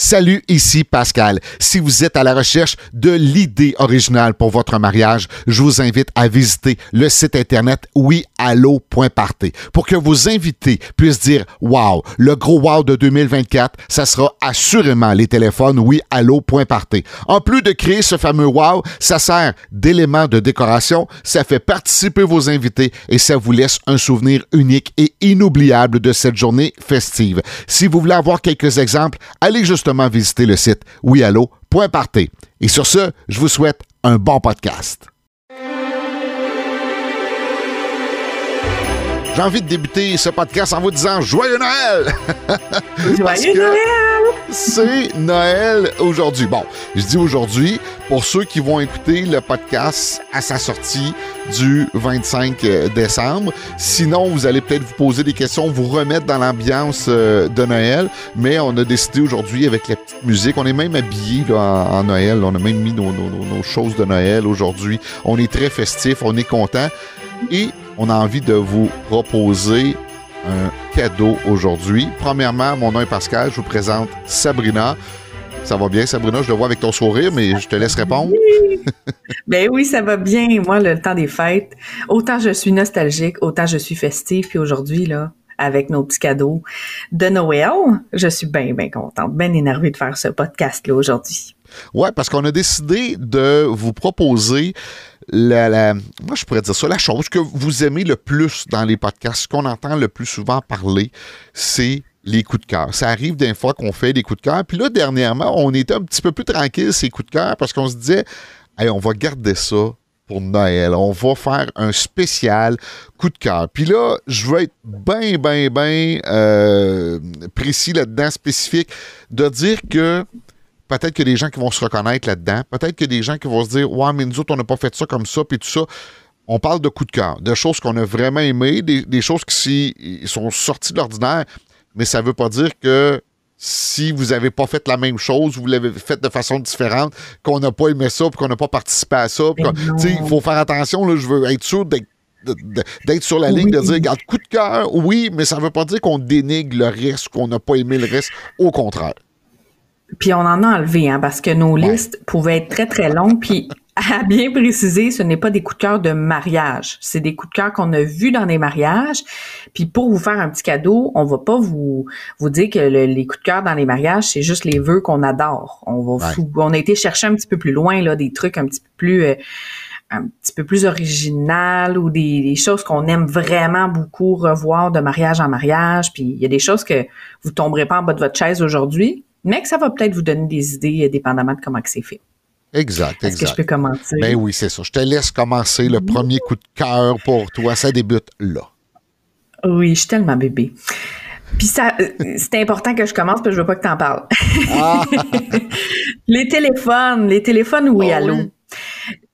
Salut, ici Pascal. Si vous êtes à la recherche de l'idée originale pour votre mariage, je vous invite à visiter le site internet ouiallo.party pour que vos invités puissent dire Wow, le gros wow de 2024, ça sera assurément les téléphones ouiallo.party. En plus de créer ce fameux wow, ça sert d'élément de décoration, ça fait participer vos invités et ça vous laisse un souvenir unique et inoubliable de cette journée festive. Si vous voulez avoir quelques exemples, allez visiter le site wiallo.party. Et sur ce, je vous souhaite un bon podcast. J'ai envie de débuter ce podcast en vous disant Joyeux Noël! Joyeux Noël! C'est Noël aujourd'hui. Bon, je dis aujourd'hui pour ceux qui vont écouter le podcast à sa sortie du 25 euh, décembre. Sinon, vous allez peut-être vous poser des questions, vous remettre dans l'ambiance euh, de Noël. Mais on a décidé aujourd'hui avec la petite musique, on est même habillé en, Noël. On a même mis nos, nos choses de Noël aujourd'hui. On est très festif, on est content. Et on a envie de vous proposer un cadeau aujourd'hui. Premièrement, mon nom est Pascal, je vous présente Sabrina. Ça va bien, Sabrina? Je le vois avec ton sourire, mais je te laisse répondre. ben oui, ça va bien. Moi, le temps des fêtes, autant je suis nostalgique, autant je suis festive. Puis aujourd'hui, là, avec nos petits cadeaux de Noël, je suis bien, bien contente, bien énervée de faire ce podcast-là aujourd'hui. Ouais, parce qu'on a décidé de vous proposer la, moi je pourrais dire ça, la chose que vous aimez le plus dans les podcasts, ce qu'on entend le plus souvent parler, c'est les coups de cœur. Ça arrive des fois qu'on fait des coups de cœur. Puis là, dernièrement, on était un petit peu plus tranquille, ces coups de cœur, parce qu'on se disait, hey, on va garder ça pour Noël. On va faire un spécial coup de cœur. Puis là, je veux être bien, bien, bien euh, précis là-dedans, spécifique, de dire que Peut-être que des gens qui vont se reconnaître là-dedans. Peut-être que des gens qui vont se dire Ouais, mais nous autres, on n'a pas fait ça comme ça, puis tout ça. On parle de coup de cœur, de choses qu'on a vraiment aimées, des, choses qui sont sorties de l'ordinaire, mais ça ne veut pas dire que si vous n'avez pas fait la même chose, vous l'avez fait de façon différente, qu'on n'a pas aimé ça, puis qu'on n'a pas participé à ça. Il faut faire attention, là, je veux être sûr d'être sur la ligne, de dire, regarde, coup de cœur, oui, mais ça ne veut pas dire qu'on dénigre le reste, qu'on n'a pas aimé le reste. Au contraire. Puis on en a enlevé, hein, parce que nos listes pouvaient être très, très longues. Puis à bien préciser, ce n'est pas des coups de cœur de mariage. C'est des coups de cœur qu'on a vus dans des mariages. Puis pour vous faire un petit cadeau, on va pas vous vous dire que les coups de cœur dans les mariages, c'est juste les vœux qu'on adore. On va on a été chercher un petit peu plus loin là, des trucs un petit peu plus euh, un petit peu plus original ou des, des choses qu'on aime vraiment beaucoup revoir de mariage en mariage. Puis il y a des choses que vous tomberez pas en bas de votre chaise aujourd'hui, mais que ça va peut-être vous donner des idées euh, dépendamment de comment c'est fait. Exact, Est-ce que je peux commencer? Ben oui, c'est ça. Je te laisse commencer le premier coup de cœur pour toi. Ça débute là. Oui, je suis tellement bébé. Puis ça, euh, c'est important que je commence parce que je veux pas que tu en parles. Ah! les téléphones, les téléphones oui, oh, allô. Oui?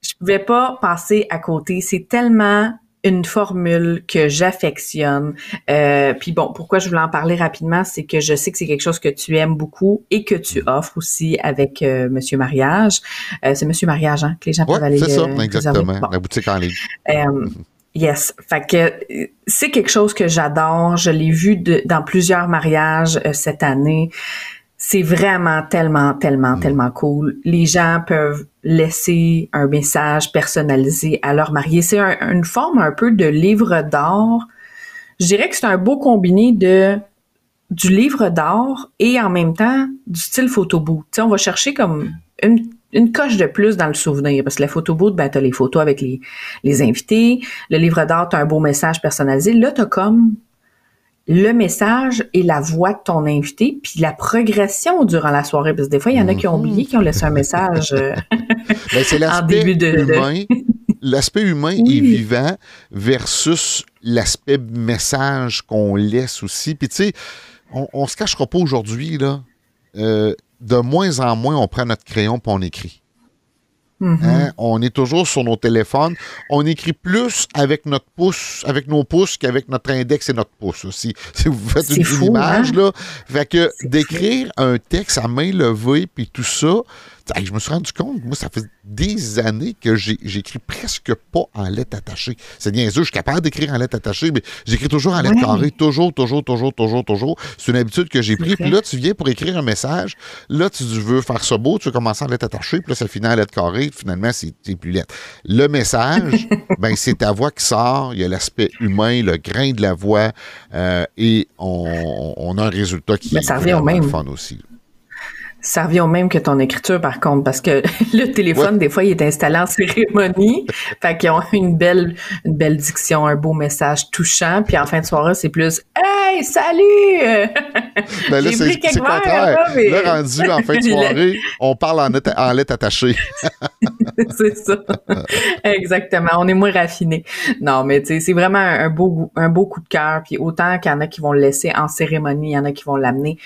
Je pouvais pas passer à côté. C'est tellement une formule que j'affectionne. Euh, puis bon, pourquoi je voulais en parler rapidement, c'est que je sais que c'est quelque chose que tu aimes beaucoup et que tu offres aussi avec euh, Monsieur Mariage. Euh, c'est Monsieur Mariage, hein, que les gens peuvent aller. C'est ça, euh, exactement. La boutique en ligne. Euh, yes. Fait que c'est quelque chose que j'adore. Je l'ai vu de, dans plusieurs mariages cette année c'est vraiment tellement, tellement, mm. tellement cool. Les gens peuvent laisser un message personnalisé à leur marié. C'est une forme un peu de livre d'or. Je dirais que c'est un beau combiné de du livre d'or et en même temps du style photo Tu on va chercher comme une, une, coche de plus dans le souvenir parce que la photo boot, ben, t'as les photos avec les, les invités. Le livre d'or, t'as un beau message personnalisé. Là, t'as comme le message et la voix de ton invité, puis la progression durant la soirée. Parce que des fois, il y en a qui ont oublié, qui ont laissé un message euh, ben, c'est l'aspect humain. L'aspect humain est vivant versus l'aspect message qu'on laisse aussi. Puis tu sais, on, on se cachera pas aujourd'hui, là. Euh, de moins en moins, on prend notre crayon et on écrit. Mm-hmm. Hein? On est toujours sur nos téléphones. On écrit plus avec notre pouce, avec nos pouces qu'avec notre index et notre pouce. Si, si vous faites une, image, hein? là. Fait que d'écrire un texte à main levée puis tout ça, je me suis rendu compte, moi, ça fait des années que j'écris presque pas en lettres attachées. C'est bien sûr, je suis capable d'écrire en lettres attachées, mais j'écris toujours en lettres carrées, toujours, toujours, toujours, toujours, toujours. C'est une habitude que j'ai pris. Puis là, tu viens pour écrire un message. Là, tu veux faire ça beau, tu veux commencer en lettres attachées, puis là, ça finit en lettres carrées. Finalement, c'est plus lettre. Le message, ben, c'est ta voix qui sort. Il y a l'aspect humain, le grain de la voix, euh, et on, a un résultat qui est vraiment fun aussi. Ça revient au même que ton écriture, par contre, parce que le téléphone, des fois, il est installé en cérémonie. fait qu'ils ont une belle, une belle diction, un beau message touchant. Puis en fin de soirée, c'est plus Hey, salut! Ben là, c'est contraire. Là, rendu en fin de soirée, on parle en, en lettres attachées. c'est ça. Exactement. On est moins raffiné. Non, mais tu sais, c'est vraiment un beau, un beau coup de cœur. Puis autant qu'il y en a qui vont le laisser en cérémonie, il y en a qui vont l'amener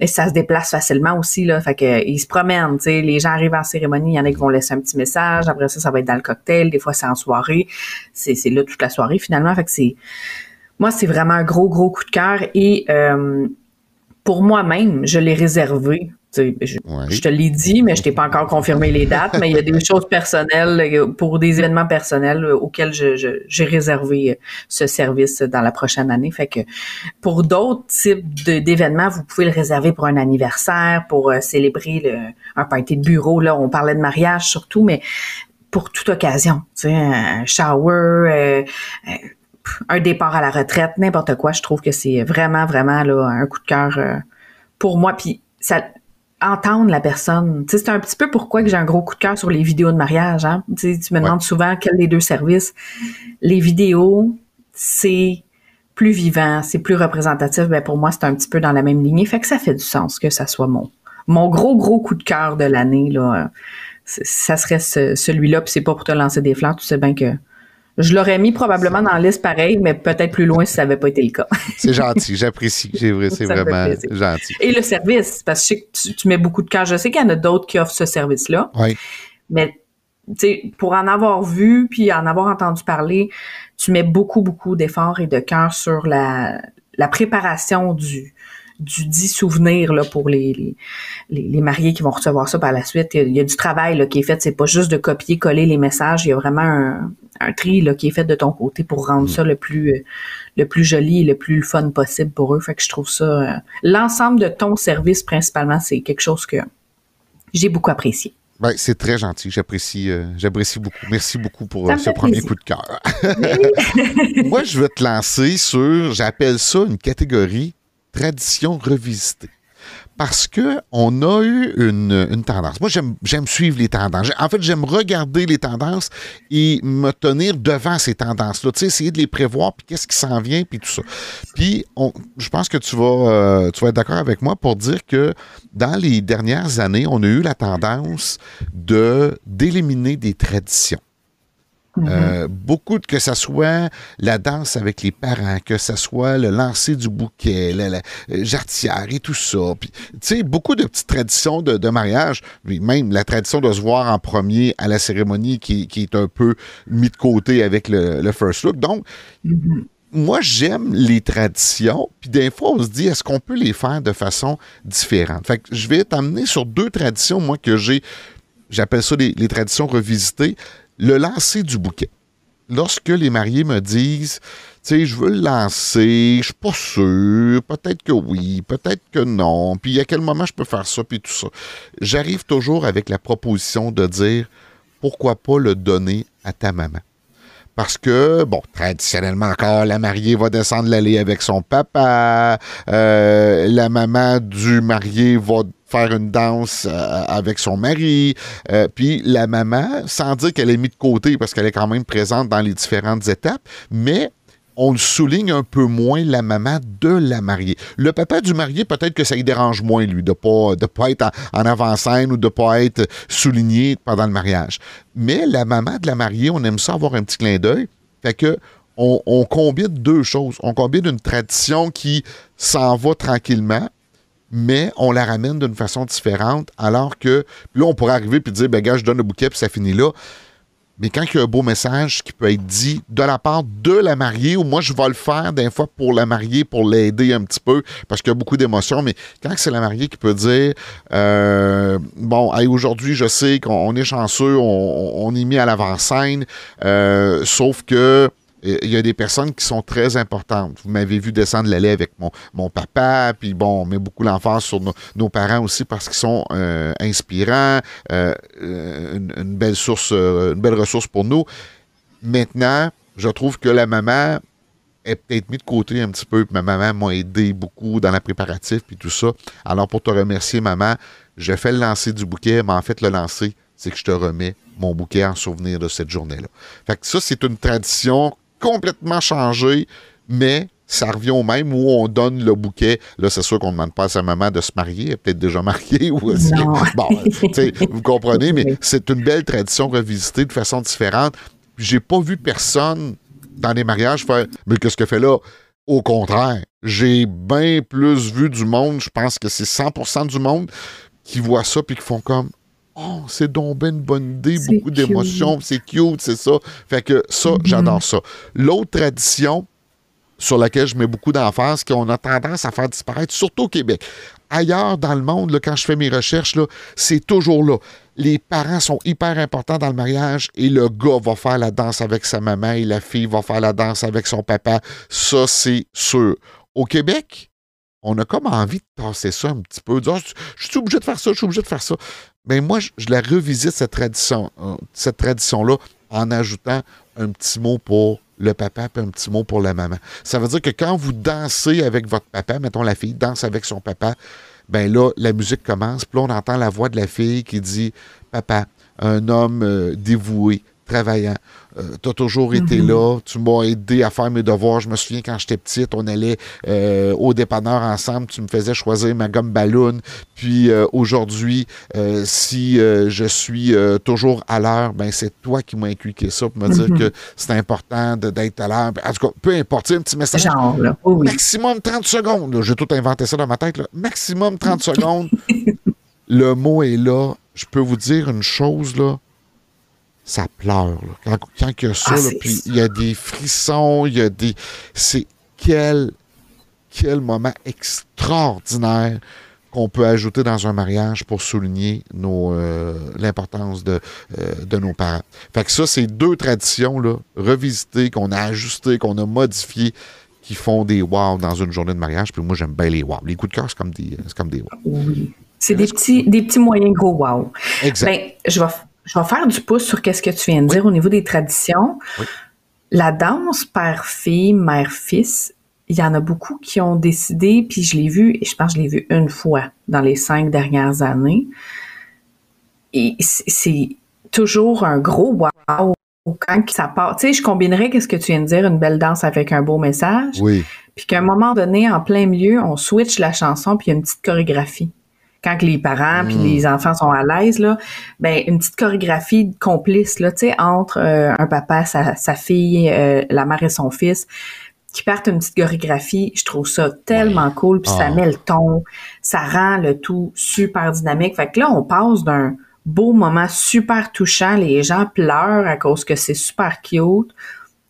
et ça se déplace facilement aussi là. Fait que ils se promènent tu sais. Les gens arrivent en cérémonie il y en a qui vont laisser un petit message. Après ça ça va être dans le cocktail. Des fois c'est en soirée. C'est c'est là toute la soirée finalement. Fait que c'est moi c'est vraiment un gros gros coup de cœur. Et euh, pour moi-même je l'ai réservé je, te l'ai dit, mais je t'ai pas encore confirmé les dates, mais il y a des choses personnelles euh, pour des événements personnels euh, auxquels j'ai réservé euh, ce service dans la prochaine année. Fait que pour d'autres types d'événements, vous pouvez le réserver pour un anniversaire, pour célébrer le, un party de bureau. Là, on parlait de mariage surtout, mais pour toute occasion, tu sais, un shower, un départ à la retraite, n'importe quoi. Je trouve que c'est vraiment, vraiment là, un coup de cœur pour moi. Puis ça, entendre la personne. c'est un petit peu pourquoi que j'ai un gros coup de cœur sur les vidéos de mariage. Hein? tu me demandes souvent quels des deux services. Les vidéos, c'est plus vivant, c'est plus représentatif. Ben pour moi, c'est un petit peu dans la même lignée. Fait que ça fait du sens que ça soit mon mon gros gros coup de cœur de l'année là. Ça serait celui-là. Puis c'est pas pour te lancer des fleurs. Tu sais bien que je l'aurais mis probablement dans la liste pareil, mais peut-être plus loin si ça n'avait pas été le cas. c'est gentil, j'apprécie. C'est vraiment gentil. Et le service, parce que tu, mets beaucoup de cœur. Je sais qu'il y en a d'autres qui offrent ce service-là. Oui. Mais pour en avoir vu puis en avoir entendu parler, tu mets beaucoup, beaucoup d'efforts et de cœur sur la, la préparation du, du dit souvenir là, pour les, les, les, mariés qui vont recevoir ça par la suite. Il y a, du travail là, qui est fait. C'est pas juste de copier-coller les messages. Il y a vraiment un, un tri là, qui est fait de ton côté pour rendre mm. ça le plus euh, le plus joli et le plus fun possible pour eux. Fait que je trouve ça euh, l'ensemble de ton service principalement, c'est quelque chose que j'ai beaucoup apprécié. Ben, c'est très gentil. J'apprécie, euh, j'apprécie beaucoup. Merci beaucoup pour ce premier coup de cœur. Moi, je vais te lancer sur, j'appelle ça une catégorie tradition revisitée. Parce que on a eu une, tendance. Moi, j'aime suivre les tendances. En fait, j'aime regarder les tendances et me tenir devant ces tendances-là. Tu sais, essayer de les prévoir, puis qu'est-ce qui s'en vient, puis tout ça. Puis, je pense que tu vas, euh, tu vas être d'accord avec moi pour dire que dans les dernières années, on a eu la tendance de d'éliminer des traditions. Euh, beaucoup de que ce soit la danse avec les parents, que ce soit le lancer du bouquet, la, euh, jarretière et tout ça. Puis, tu sais, beaucoup de petites traditions de, mariage, même la tradition de se voir en premier à la cérémonie qui, est un peu mis de côté avec le, first look. Donc, mm-hmm. moi, j'aime les traditions, puis des fois, on se dit, est-ce qu'on peut les faire de façon différente? Fait que je vais t'amener sur deux traditions, moi, que j'ai, j'appelle ça les traditions revisitées le lancer du bouquet. Lorsque les mariés me disent, tu sais, je veux le lancer, je suis pas sûr, peut-être que oui, peut-être que non, puis à quel moment je peux faire ça, puis tout ça. J'arrive toujours avec la proposition de dire, pourquoi pas le donner à ta maman? Parce que, bon, traditionnellement encore, la mariée va descendre l'allée avec son papa, euh, la maman du marié va faire une danse euh, avec son mari. Euh, puis la maman, sans dire qu'elle est mise de côté parce qu'elle est quand même présente dans les différentes étapes, mais on souligne un peu moins la maman de la mariée. Le papa du marié, peut-être que ça lui dérange moins, lui, de ne de pas être en, avant-scène ou de ne pas être souligné pendant le mariage. Mais la maman de la mariée, on aime ça avoir un petit clin d'œil. Fait que on, on combine deux choses. On combine une tradition qui s'en va tranquillement mais on la ramène d'une façon différente, alors que là, on pourrait arriver et dire, ben gars, je donne le bouquet, puis ça finit là. Mais quand il y a un beau message qui peut être dit de la part de la mariée, ou moi je vais le faire des fois pour la mariée, pour l'aider un petit peu, parce qu'il y a beaucoup d'émotions, mais quand c'est la mariée qui peut dire euh, Bon, aujourd'hui, je sais qu'on est chanceux, on, est mis à l'avant-scène, euh, sauf que il y a des personnes qui sont très importantes. Vous m'avez vu descendre l'allée avec mon, mon papa, puis bon, on met beaucoup l'emphase sur nos, parents aussi parce qu'ils sont euh, inspirants, euh, une, belle source, euh, une belle ressource pour nous. Maintenant, je trouve que la maman est peut-être mise de côté un petit peu. Ma maman m'a aidé beaucoup dans la préparatif puis tout ça. Alors, pour te remercier, maman, je fais le lancer du bouquet, mais en fait, le lancer, c'est que je te remets mon bouquet en souvenir de cette journée-là. Fait que ça, c'est une tradition complètement changé, mais ça revient au même où on donne le bouquet. Là, c'est sûr qu'on ne demande pas à sa maman de se marier, elle est peut-être déjà mariée. Ou bon, vous comprenez, mais c'est une belle tradition revisitée de façon différente. J'ai pas vu personne dans les mariages faire Mais qu'est-ce que fait là? Au contraire, j'ai bien plus vu du monde, je pense que c'est 100% du monde qui voit ça puis qui font comme Oh, c'est donc ben une bonne idée, beaucoup d'émotions, c'est cute, c'est ça. Fait que ça, mm-hmm. j'adore ça. L'autre tradition sur laquelle je mets beaucoup d'emphase, qu'on a tendance à faire disparaître, surtout au Québec. Ailleurs dans le monde, quand je fais mes recherches, c'est toujours là. Les parents sont hyper importants dans le mariage et le gars va faire la danse avec sa maman et la fille va faire la danse avec son papa. Ça, c'est sûr. Au Québec, on a comme envie de tasser ça un petit peu. je suis obligé de faire ça, je suis obligé de faire ça. Mais moi, je, la revisite, euh, cette tradition-là, en ajoutant un petit mot pour le papa et un petit mot pour la maman. Ça veut dire que quand vous dansez avec votre papa, mettons la fille danse avec son papa, ben là, la musique commence, puis là, on entend la voix de la fille qui dit Papa, un homme euh, dévoué, travaillant. Euh, tu as toujours été mhm. là. Tu m'as aidé à faire mes devoirs. Je me souviens quand j'étais petite, on allait euh, au dépanneur ensemble. Tu me faisais choisir ma gomme ballon. Puis euh, aujourd'hui, si je suis toujours à l'heure, ben c'est toi qui m'as inculqué ça pour me dire mhm. que c'est important d'être à l'heure. En tout cas, peu importe, un petit message. Maximum 30 secondes. J'ai tout inventé ça dans ma tête. Maximum 30 secondes. Le mot est là. Je peux vous dire une chose, là ça pleure. Quand, il y a ça, ah, puis il y a des frissons, il y a des. C'est quel, quel moment extraordinaire qu'on peut ajouter dans un mariage pour souligner nos, euh, l'importance de, euh, de nos parents. Fait que ça, c'est deux traditions là, revisitées, qu'on a ajustées, qu'on a modifiées, qui font des wow dans une journée de mariage. Puis moi, j'aime bien les wow. Les coups de cœur, c'est comme des, c'est comme des wow. Oui. C'est des petits, des petits moyens gros wow. Exact. Ben, je vais je vais faire du pouce sur ce que tu viens de dire au niveau des traditions. La danse père-fille, mère-fils, il y en a beaucoup qui ont décidé, puis je l'ai vu, et je pense que je l'ai vu une fois dans les cinq dernières années. Et c'est toujours un gros wow quand ça part. Tu sais, je combinerais qu'est-ce que tu viens de dire, une belle danse avec un beau message. Oui. Puis qu'à un moment donné, en plein milieu, on switch la chanson, puis il y a une petite chorégraphie quand les parents puis les hmm. enfants sont à l'aise là, ben une petite chorégraphie complice là, tu sais entre euh, un papa, sa, sa fille, euh, la mère et son fils qui partent une petite chorégraphie, je trouve ça tellement cool puis ça ah. met le ton, ça rend le tout super dynamique. Fait que là on passe d'un beau moment super touchant, les gens pleurent à cause que c'est super cute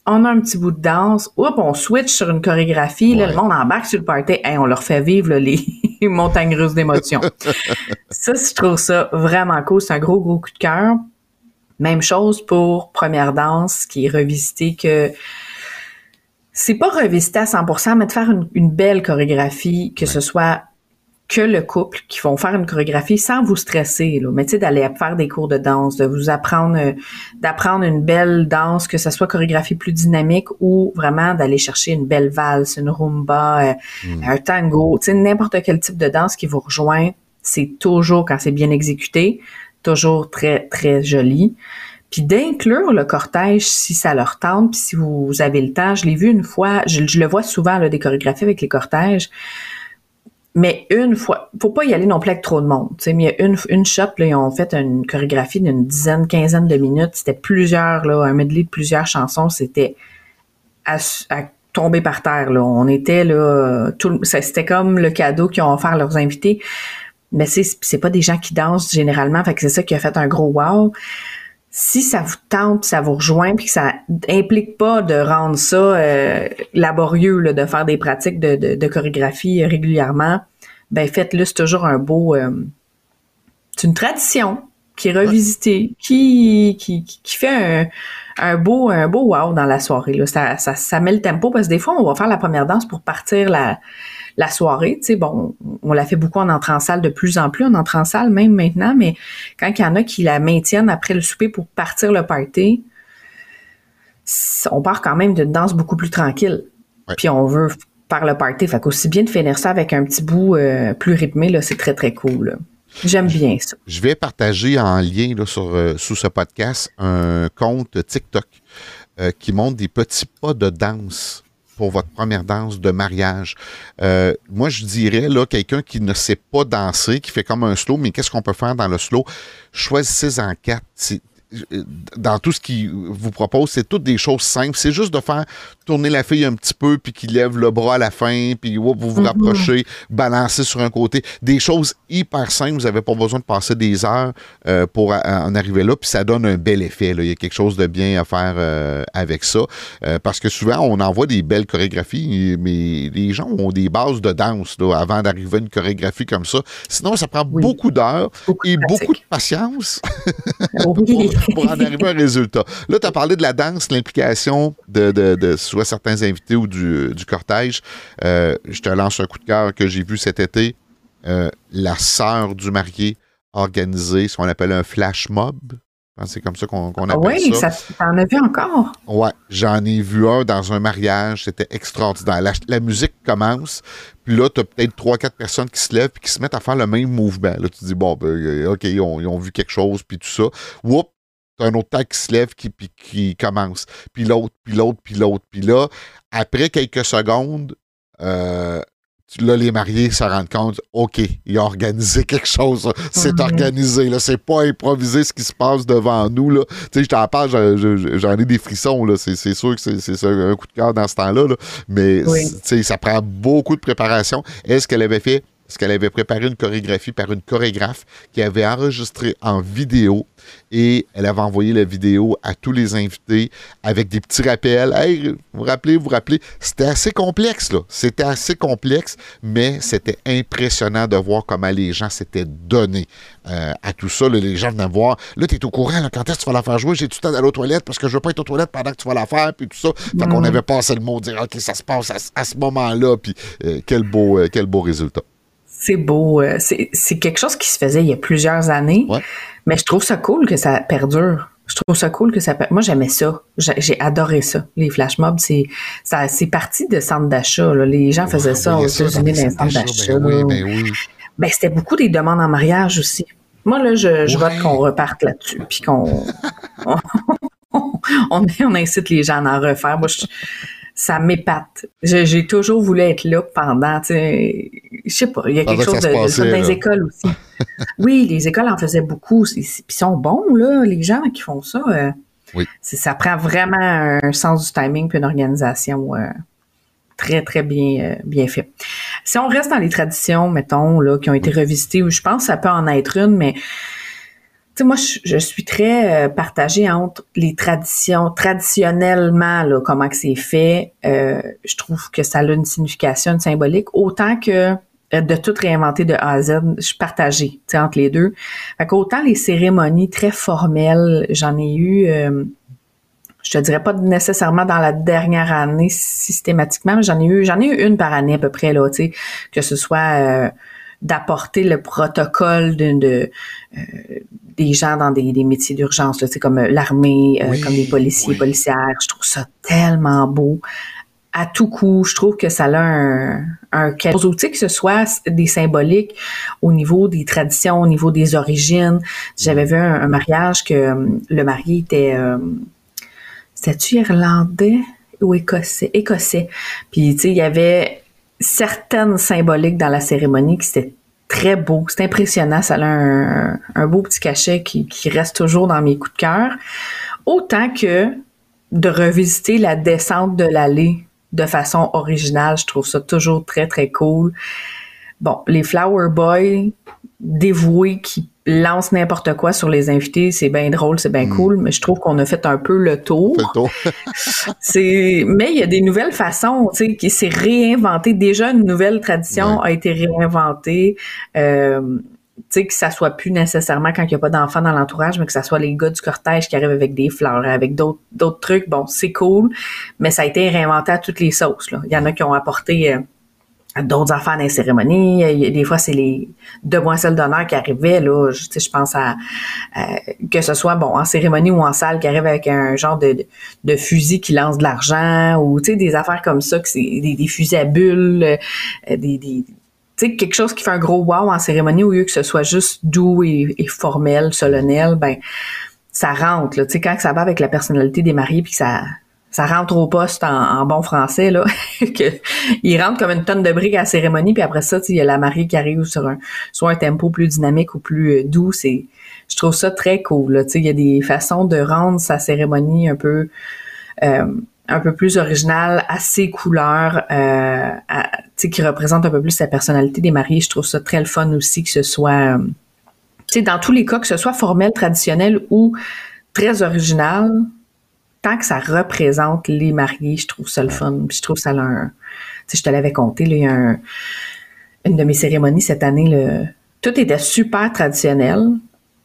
on a un petit bout de danse, hop, on switch sur une chorégraphie, là, le monde embarque sur le party, et on leur fait vivre les montagnes russes d'émotions. ça, je trouve ça vraiment cool, c'est un gros, gros coup de cœur. Même chose pour Première Danse, qui est revisité que c'est pas revisité à 100%, mais de faire une, belle chorégraphie, que ce soit que le couple qui vont faire une chorégraphie sans vous stresser, là. mais tu sais, d'aller faire des cours de danse, de vous apprendre, euh, d'apprendre une belle danse, que ce soit chorégraphie plus dynamique ou vraiment d'aller chercher une belle valse, une rumba, euh, hmm. un tango, tu sais, n'importe quel type de danse qui vous rejoint, c'est toujours, quand c'est bien exécuté, toujours très, très joli. Puis d'inclure le cortège si ça leur tente, puis si vous avez le temps. Je l'ai vu une fois, je, le vois souvent, là, des chorégraphies avec les cortèges mais une fois, faut pas y aller non plus avec trop de monde. sais mais il y a une, une shop, là, ils ont fait une chorégraphie d'une dizaine, quinzaine de minutes. C'était plusieurs, là, un medley de plusieurs chansons. C'était à, tomber par terre. Là. On était là, tout, c'était comme le cadeau qu'ils ont offert à leurs invités. Mais c'est, c'est pas des gens qui dansent généralement, fait que c'est ça qui a fait un gros wow. Si ça vous tente, ça vous rejoint, puis que ça implique pas de rendre ça euh, laborieux, là, de faire des pratiques de, de, chorégraphie régulièrement, ben faites-le, c'est toujours un beau... Euh, c'est une tradition qui est revisitée, qui, qui, qui fait un, un, beau un beau wow dans la soirée. Là. Ça, ça, ça met le tempo, parce que des fois, on va faire la première danse pour partir la la soirée. Tu sais, bon, on la fait beaucoup en entrant en salle de plus en plus, en entrant en salle même maintenant, mais quand il y en a qui la maintiennent après le souper pour partir le party, on part quand même d'une danse beaucoup plus tranquille. Puis on veut faire le party. Fait qu'aussi bien de finir ça avec un petit bout euh, plus rythmé, là, c'est très, très cool. J'aime bien ça. Je vais partager en lien là, sur, euh, sous ce podcast un compte TikTok euh, qui montre des petits pas de danse pour votre première danse de mariage. Euh, moi, je dirais, là, quelqu'un qui ne sait pas danser, qui fait comme un slow, mais qu'est-ce qu'on peut faire dans le slow? Choisissez en quatre dans tout ce qu'il vous propose, c'est toutes des choses simples. C'est juste de faire tourner la fille un petit peu, puis qu'il lève le bras à la fin, puis vous vous mhm. rapprochez, balancer sur un côté. Des choses hyper simples. Vous n'avez pas besoin de passer des heures euh, pour en arriver là, puis ça donne un bel effet. Là. Il y a quelque chose de bien à faire euh, avec ça. Euh, parce que souvent, on envoie des belles chorégraphies, mais les gens ont des bases de danse là, avant d'arriver à une chorégraphie comme ça. Sinon, ça prend beaucoup d'heures et beaucoup de patience. pour en arriver à un résultat. Là, tu as parlé de la danse, l'implication de, soit certains invités ou du, cortège. Euh, je te lance un coup de cœur que j'ai vu cet été. Euh, la sœur du marié organisé ce qu'on appelle un flash mob. C'est comme ça qu'on appelle oui, ça. Oui, t'en as vu encore? Ouais, j'en ai vu un dans un mariage. C'était extraordinaire. La, musique commence, puis là, t'as peut-être trois, quatre personnes qui se lèvent et qui se mettent à faire le même mouvement. Là, tu dis, bon, ben, euh, OK, ils ont, vu quelque chose, puis tout ça. Whoop, t'as un autre temps qui se lève, qui, puis qui commence. Puis l'autre, puis l'autre, puis l'autre. Puis là, après quelques secondes, euh, là, les mariés se rendent compte, OK, il a organisé quelque chose. C'est organisé. Là, c'est pas improvisé ce qui se passe devant nous. Là. Tu sais, je t'en parle, j'en ai des frissons. Là. C'est, sûr que c'est, un coup de cœur dans ce temps-là. Là. Mais ça prend beaucoup de préparation. Est-ce qu'elle avait fait parce qu'elle avait préparé une chorégraphie par une chorégraphe qui avait enregistré en vidéo et elle avait envoyé la vidéo à tous les invités avec des petits rappels. Hey, vous vous rappelez, vous vous rappelez. C'était assez complexe, là. C'était assez complexe, mais c'était impressionnant de voir comment les gens s'étaient donnés euh, à tout ça. les gens venaient voir. Là, tu es au courant, quand est-ce que tu vas la faire jouer? J'ai tout le temps d'aller aux toilettes? Parce que je veux pas être aux toilettes pendant que tu vas la faire, puis tout ça. Fait qu'on avait passé le mot, dire, OK, ça se passe à, ce moment-là, puis euh, quel, beau, euh, quel beau résultat. C'est beau. Euh, c'est quelque chose qui se faisait il y a plusieurs années. Mais je trouve ça cool que ça perdure. Je trouve ça cool que ça. Moi, j'aimais ça. J'ai adoré ça. Les flash mobs, c'est ça, c'est parti de centres d'achat. Les gens faisaient ça aux États-Unis dans les centres d'achat. Ben oui, ben oui. Ben, c'était beaucoup des demandes en mariage aussi. Moi, là, je, je vote qu'on reparte là-dessus, puis qu'on on, on, incite les gens à en refaire. Moi, je, ça m'épate. J'ai toujours voulu être là pendant, tu sais, je sais pas, il y a quelque chose de, ça dans les écoles aussi. oui, les écoles en faisaient beaucoup, puis ils sont bons, là, les gens qui font ça. Euh, oui. Ça prend vraiment un sens du timing puis une organisation euh, très, très bien, euh, bien fait. Si on reste dans les traditions, mettons, là, qui ont été revisitées, je pense que ça peut en être une, mais moi, je, suis très euh, partagée entre les traditions, traditionnellement, là, comment que c'est fait. Euh, je trouve que ça a une signification, une symbolique, autant que euh, de tout réinventer de A à Z, je suis partagée entre les deux. Fait qu'autant les cérémonies très formelles, j'en ai eu, je te dirais pas nécessairement dans la dernière année systématiquement, mais j'en ai eu, j'en ai eu une par année à peu près là, tu sais, que ce soit d'apporter le protocole de, de des gens dans des, métiers d'urgence, comme euh, l'armée, euh, comme des policiers, policières. Je trouve ça tellement beau. À tout coup, je trouve que ça a un, un quelque chose, que ce soit des symboliques au niveau des traditions, au niveau des origines. J'avais vu un, mariage que euh, le marié était, c'était-tu irlandais ou écossais? Écossais. Puis, tu sais, il y avait certaines symboliques dans la cérémonie qui étaient très beau. C'est impressionnant. Ça a un, beau petit cachet qui, reste toujours dans mes coups de cœur. Autant que de revisiter la descente de l'allée de façon originale. Je trouve ça toujours très, très cool. Bon, les Flower Boys dévoués qui lance n'importe quoi sur les invités, c'est bien drôle, c'est bien hmm. cool, mais je trouve qu'on a fait un peu le tour. le tour. c'est, mais il y a des nouvelles façons, tu sais, qui s'est réinventé. Déjà, une nouvelle tradition a été réinventée. Euh, tu sais, que ça soit plus nécessairement quand il n'y a pas d'enfants dans l'entourage, mais que ça soit les gars du cortège qui arrivent avec des fleurs, avec d'autres, d'autres trucs. Bon, c'est cool, mais ça a été réinventé à toutes les sauces. Là. Il y en a qui ont apporté euh, d'autres affaires dans les cérémonies. Des fois, c'est les demoiselles d'honneur qui arrivaient, là. Je, je pense à, que ce soit bon en cérémonie ou en salle qui arrivent avec un genre de, de, fusil qui lance de l'argent ou des affaires comme ça, que c'est des, fusils à bulles, euh, des, des quelque chose qui fait un gros wow en cérémonie au lieu que ce soit juste doux et, formel, solennel, ben ça rentre là, quand ça va avec la personnalité des mariés puis que ça ça rentre au poste en, bon français là que il rentre comme une tonne de briques à la cérémonie puis après ça il y a la mariée qui arrive sur un soit un tempo plus dynamique ou plus euh, doux c'est je trouve ça très cool sais il y a des façons de rendre sa cérémonie un peu euh, un peu plus originale, assez couleur, euh, qui représente un peu plus la personnalité des mariés. Je trouve ça très le fun aussi que ce soit, euh, dans tous les cas, que ce soit formel, traditionnel ou très original, tant que ça représente les mariés, je trouve ça le fun. je trouve ça un, tu sais, je te l'avais compté, il y a une de mes cérémonies cette année, le, tout était super traditionnel,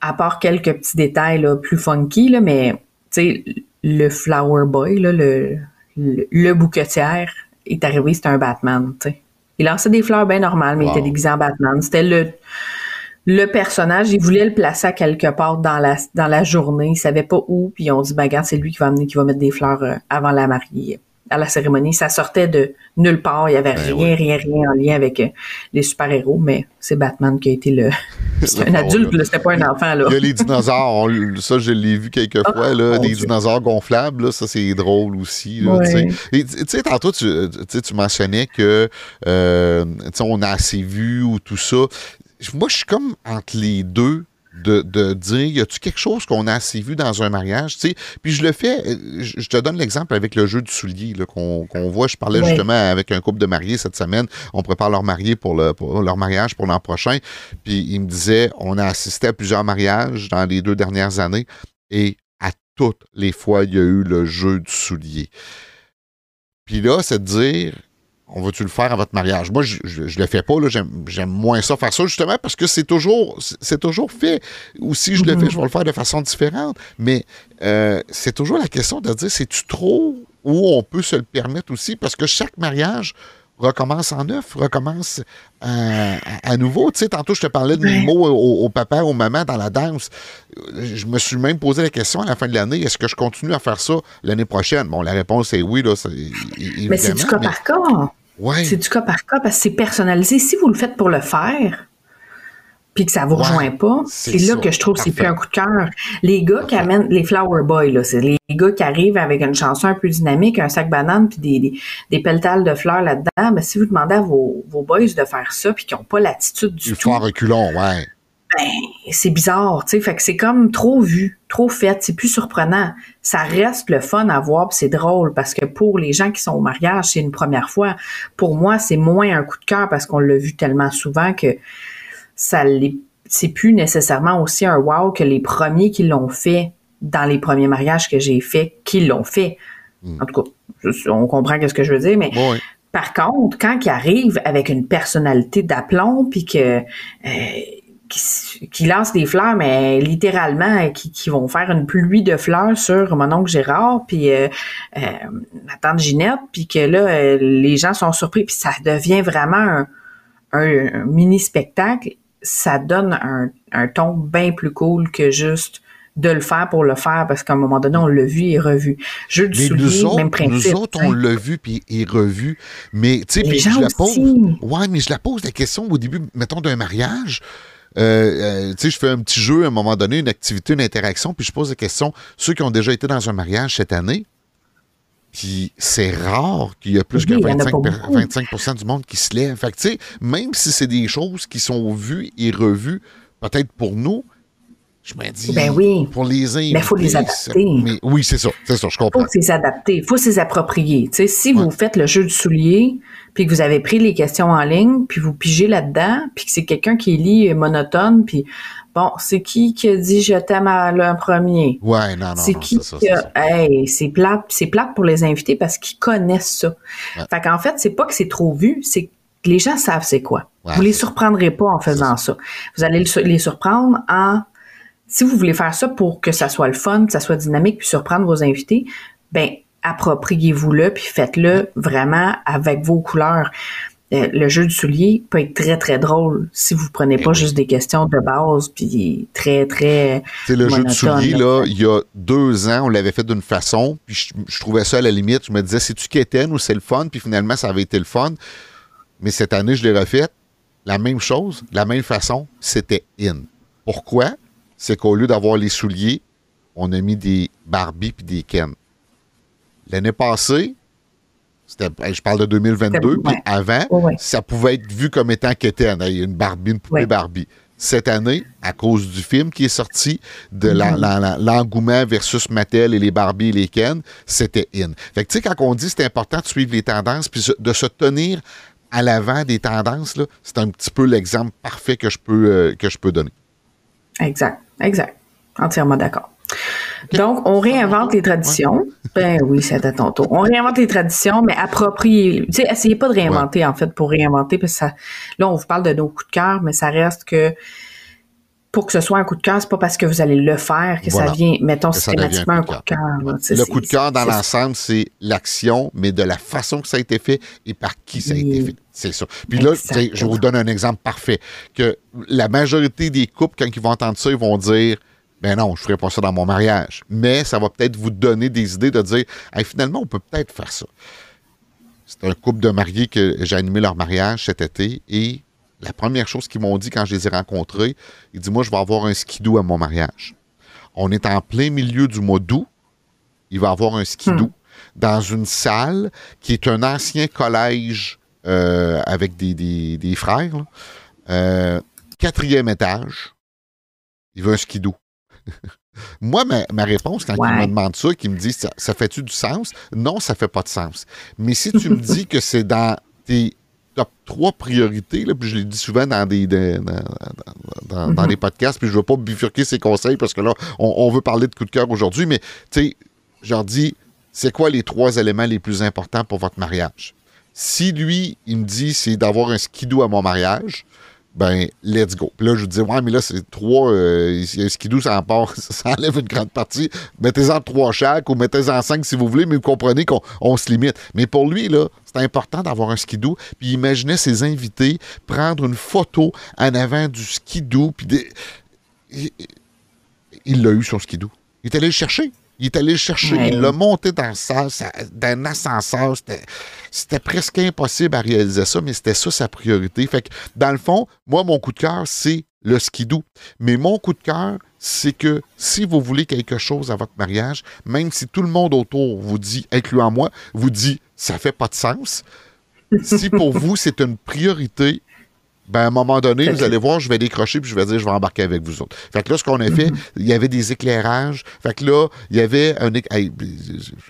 à part quelques petits détails là, plus funky, là, mais tu sais, le flower boy, là, le, le, bouquetière est arrivé, c'était un Batman, tu sais. Il lançait des fleurs bien normales, mais il était déguisé en Batman. C'était le, le personnage, il voulait le placer à quelque part dans la, dans la journée. Il savait pas où, puis on dit, ben, regarde, c'est lui qui va amener, qui va mettre des fleurs euh, avant la mariée à la cérémonie. Ça sortait de nulle part. Il y avait ben rien, rien, rien en lien avec euh, les super-héros, mais c'est Batman qui a été le. C'est un adulte, c'était pas un enfant. Là. Il y a les dinosaures. ça, je l'ai vu quelques ah, fois. Là, des dinosaures gonflables, là, ça, c'est drôle aussi. Tu sais, tantôt, tu, tu mentionnais que euh, on a assez vu ou tout ça. Moi, je suis comme entre les deux de, de dire y a-tu quelque chose qu'on a assez vu dans un mariage tu sais? Puis je le fais je te donne l'exemple avec le jeu du soulier qu'on voit. Je parlais justement avec un couple de mariés cette semaine. On prépare leur marié pour, le, pour leur mariage pour l'an prochain. Puis il me disait on a assisté à plusieurs mariages dans les deux dernières années et à toutes les fois il y a eu le jeu du soulier. Puis là c'est de dire on va-tu le faire à votre mariage? Moi, je, je, le fais pas, là. J'aime moins ça faire ça, justement, parce que c'est toujours, c'est toujours fait. Ou si je le fais, je vais le faire de façon différente. Mais euh, c'est toujours la question de dire, c'est-tu trop ou on peut se le permettre aussi? Parce que chaque mariage recommence en neuf, recommence euh, à, nouveau. Tu sais, tantôt, je te parlais de mes mots au, papa, aux mamans dans la danse. Je me suis même posé la question à la fin de l'année, est-ce que je continue à faire ça l'année prochaine? Bon, la réponse est oui. Là, mais c'est du cas par cas. C'est du cas par cas parce que c'est personnalisé. Si vous le faites pour le faire, puis que ça vous rejoint pas, c'est là que je trouve que c'est plus un coup de cœur. Les gars qui amènent les Flower Boys, là, c'est les gars qui arrivent avec une chanson un peu dynamique, un sac banane puis des, des, des pelletales de fleurs là-dedans. Ben, si vous demandez à vos, vos boys de faire ça puis qu'ils n'ont pas l'attitude du tout. Ils reculons, ouais. Ben, c'est bizarre, tu sais. Fait que c'est comme trop vu, trop fait, c'est plus surprenant. Ça reste le fun à voir, c'est drôle parce que pour les gens qui sont au mariage, c'est une première fois. Pour moi, c'est moins un coup de cœur parce qu'on l'a vu tellement souvent que ça c'est plus nécessairement aussi un wow que les premiers qui l'ont fait dans les premiers mariages que j'ai fait, qui l'ont fait. Hmm. En tout cas, on comprend ce que je veux dire, mais par contre, quand ils arrivent avec une personnalité d'aplomb, puis que euh, qui, lancent des fleurs, mais littéralement, qui, qui, vont faire une pluie de fleurs sur mon oncle Gérard, puis euh, euh, ma tante Ginette, puis que là, les gens sont surpris, puis ça devient vraiment un mini spectacle ça donne un, un ton bien plus cool que juste de le faire pour le faire parce qu'à un moment donné, on l'a vu et revu. Jeu du soulier, même principe. Nous autres, on l'a vu puis et revu. Mais, tu sais, puis je la pose. Ouais, mais je la pose la question au début, mettons, d'un mariage. Euh, euh, tu sais, je fais un petit jeu à un moment donné, une activité, une interaction, puis je pose la question, ceux qui ont déjà été dans un mariage cette année, puis c'est rare qu'il y a plus que 25%, du monde qui se lève. Fait que, tu sais, même si c'est des choses qui sont vues et revues, peut-être pour nous, Je me dis, ben oui. pour les invités. Mais il faut les adapter. Mais oui, c'est ça, c'est ça, je comprends. Il faut les adapter, il faut les approprier. Tu sais, si vous faites le jeu du soulier, puis que vous avez pris les questions en ligne, puis vous pigez là-dedans, puis que c'est quelqu'un qui lit monotone, puis bon, c'est qui qui a dit je t'aime à l'un premier? Ouais, non, non. C'est qui qui a... Hey, c'est plate, c'est plate pour les invités parce qu'ils connaissent ça. Fait qu'en fait, c'est pas que c'est trop vu, c'est que les gens savent c'est quoi. vous les surprendrez pas en faisant ça. Vous allez les surprendre en si vous voulez faire ça pour que ça soit le fun, que ça soit dynamique, puis surprendre vos invités, ben appropriez-vous-le, puis faites-le vraiment avec vos couleurs. Euh, le jeu du soulier peut être très, très drôle si vous prenez pas juste des questions de base, puis très, très. C'est le jeu du soulier, là, il y a deux ans, on l'avait fait d'une façon, puis je, trouvais ça à la limite. Je me disais, c'est-tu qu'Étienne ou c'est le fun? Puis finalement, ça avait été le fun. Mais cette année, je l'ai refait. La même chose, la même façon, c'était in. Pourquoi? C'est qu'au lieu d'avoir les souliers, on a mis des Barbie puis des Ken. L'année passée, je parle de 2022, puis avant, ça pouvait être vu comme étant Keten, une Barbie, une poupée Barbie. Cette année, à cause du film qui est sorti, de mm-hmm. l'engouement versus Mattel et les Barbie et les Ken, c'était in. Fait que tu sais, quand on dit c'est important de suivre les tendances, puis de se tenir à l'avant des tendances, c'est un petit peu l'exemple parfait que je peux, euh, que je peux donner. Exact. Exact. Entièrement d'accord. Donc, on réinvente les traditions. Ben oui, c'est à ton tour. On réinvente les traditions, mais appropriez. Tu sais, essayez pas de réinventer, en fait, pour réinventer, parce que ça, là, on vous parle de nos coups de cœur, mais ça reste que pour que ce soit un coup de cœur, c'est pas parce que vous allez le faire que ça vient, mettons, systématiquement un coup de cœur. Le coup de cœur dans l'ensemble, c'est l'action, mais de la façon que ça a été fait et par qui ça a été fait. C'est ça. Puis là, je vous donne un exemple parfait. Que la majorité des couples, quand ils vont entendre ça, ils vont dire ben non, je ne ferai pas ça dans mon mariage. Mais ça va peut-être vous donner des idées de dire finalement, on peut peut-être faire ça. C'est un couple de mariés que j'ai animé leur mariage cet été et la première chose qu'ils m'ont dit quand je les ai rencontrés, ils disent Moi, je vais avoir un skidoo à mon mariage. On est en plein milieu du mois d'août. Il va avoir un skidoo hmm. dans une salle qui est un ancien collège euh, avec des, frères. Euh, quatrième étage. Il veut un skidoo. Moi, ma, réponse, quand il me demande ça, qu'il me dit ça, ça fait-tu du sens? Non, ça fait pas de sens. Mais si tu me dis que c'est dans tes top trois priorités, là, puis je l'ai dit souvent dans des dans, mm-hmm. les podcasts, puis je veux pas bifurquer ces conseils parce que là, on, veut parler de coup de cœur aujourd'hui, mais tu sais, je leur dis, c'est quoi les trois éléments les plus importants pour votre mariage? Si lui, il me dit c'est d'avoir un skidoo à mon mariage, ben, let's go. Puis là, je vous ouais, mais là, c'est trois, euh, un skidoo, ça, part, ça enlève une grande partie. Mettez-en trois chaque ou mettez-en cinq si vous voulez, mais vous comprenez qu'on se limite. Mais pour lui, là, c'est important d'avoir un skidoo. Puis imaginez ses invités prendre une photo en avant du skidoo. Puis il l'a eu, son skidoo. Il est allé le chercher. Il est allé le chercher, il l'a monté dans, salle, dans un ascenseur. C'était presque impossible à réaliser ça, mais c'était ça sa priorité. Fait que, dans le fond, moi, mon coup de cœur, c'est le skidoo. Mais mon coup de cœur, c'est que si vous voulez quelque chose à votre mariage, même si tout le monde autour vous dit, incluant moi, vous dit ça fait pas de sens, si pour vous c'est une priorité, ben, à un moment donné, vous allez voir, je vais décrocher puis je vais dire, je vais embarquer avec vous autres. Fait que là, ce qu'on a fait, mhm. il y avait des éclairages. Fait que là, il y avait un.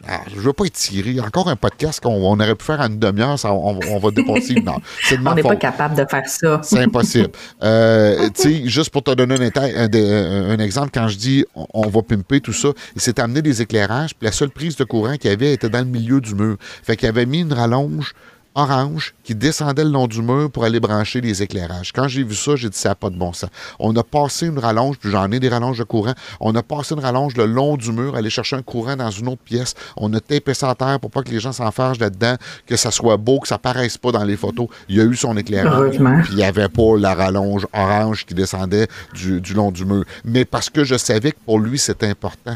Ah, je veux pas étirer. Encore un podcast qu'on aurait pu faire en une demi-heure, on, on, va dépasser Non, on n'est pas capable de faire ça. C'est impossible. Euh, tu sais, juste pour te donner un, un, exemple, quand je dis on, va pimper tout ça, il s'est amené des éclairages, puis la seule prise de courant qu'il y avait était dans le milieu du mur. Fait qu'il avait mis une rallonge orange qui descendait le long du mur pour aller brancher les éclairages. Quand j'ai vu ça, j'ai dit ça n'a pas de bon sens. On a passé une rallonge, puis j'en ai des rallonges de courant. On a passé une rallonge le long du mur, aller chercher un courant dans une autre pièce. On a tapé ça à terre pour pas que les gens s'enfargent là-dedans, que ça soit beau, que ça paraisse pas dans les photos. Il y a eu son éclairage. Puis il n'y avait pas la rallonge orange qui descendait du, du long du mur. Mais parce que je savais que pour lui, c'était important.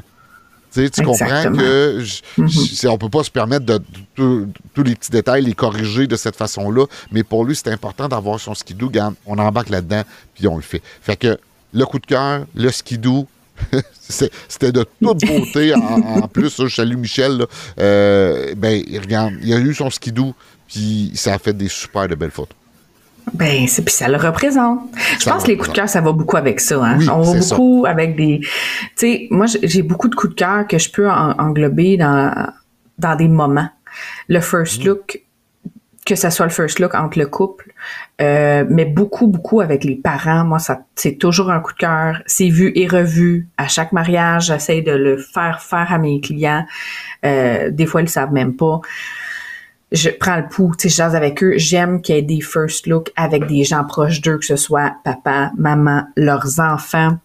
Tu, comprends que mm-hmm. on peut pas se permettre de, tous les petits détails les corriger de cette façon-là, mais pour lui, c'est important d'avoir son skidoo. on embarque là-dedans, puis on le fait. Fait que le coup de cœur, le skidoo, c'était de toute beauté. en, plus, je salue Michel. Euh, ben, regarde, il a eu son skidoo, puis ça a fait des super de belles photos. Ben, c'est puis ça le représente. Je pense que les coups de cœur, ça va beaucoup avec ça. Hein? On va beaucoup avec des. Tu sais, moi, j'ai beaucoup de coups de cœur que je peux englober dans dans des moments. Le first mm. look, que ça soit le first look entre le couple, euh, mais beaucoup, beaucoup avec les parents. Moi, ça, c'est toujours un coup de cœur. C'est vu et revu à chaque mariage. J'essaie de le faire faire à mes clients. Euh, des fois, ils le savent même pas. Je prends le pouls, tu sais, je jase avec eux. J'aime qu'il y ait des first look avec des gens proches d'eux, que ce soit papa, maman, leurs enfants.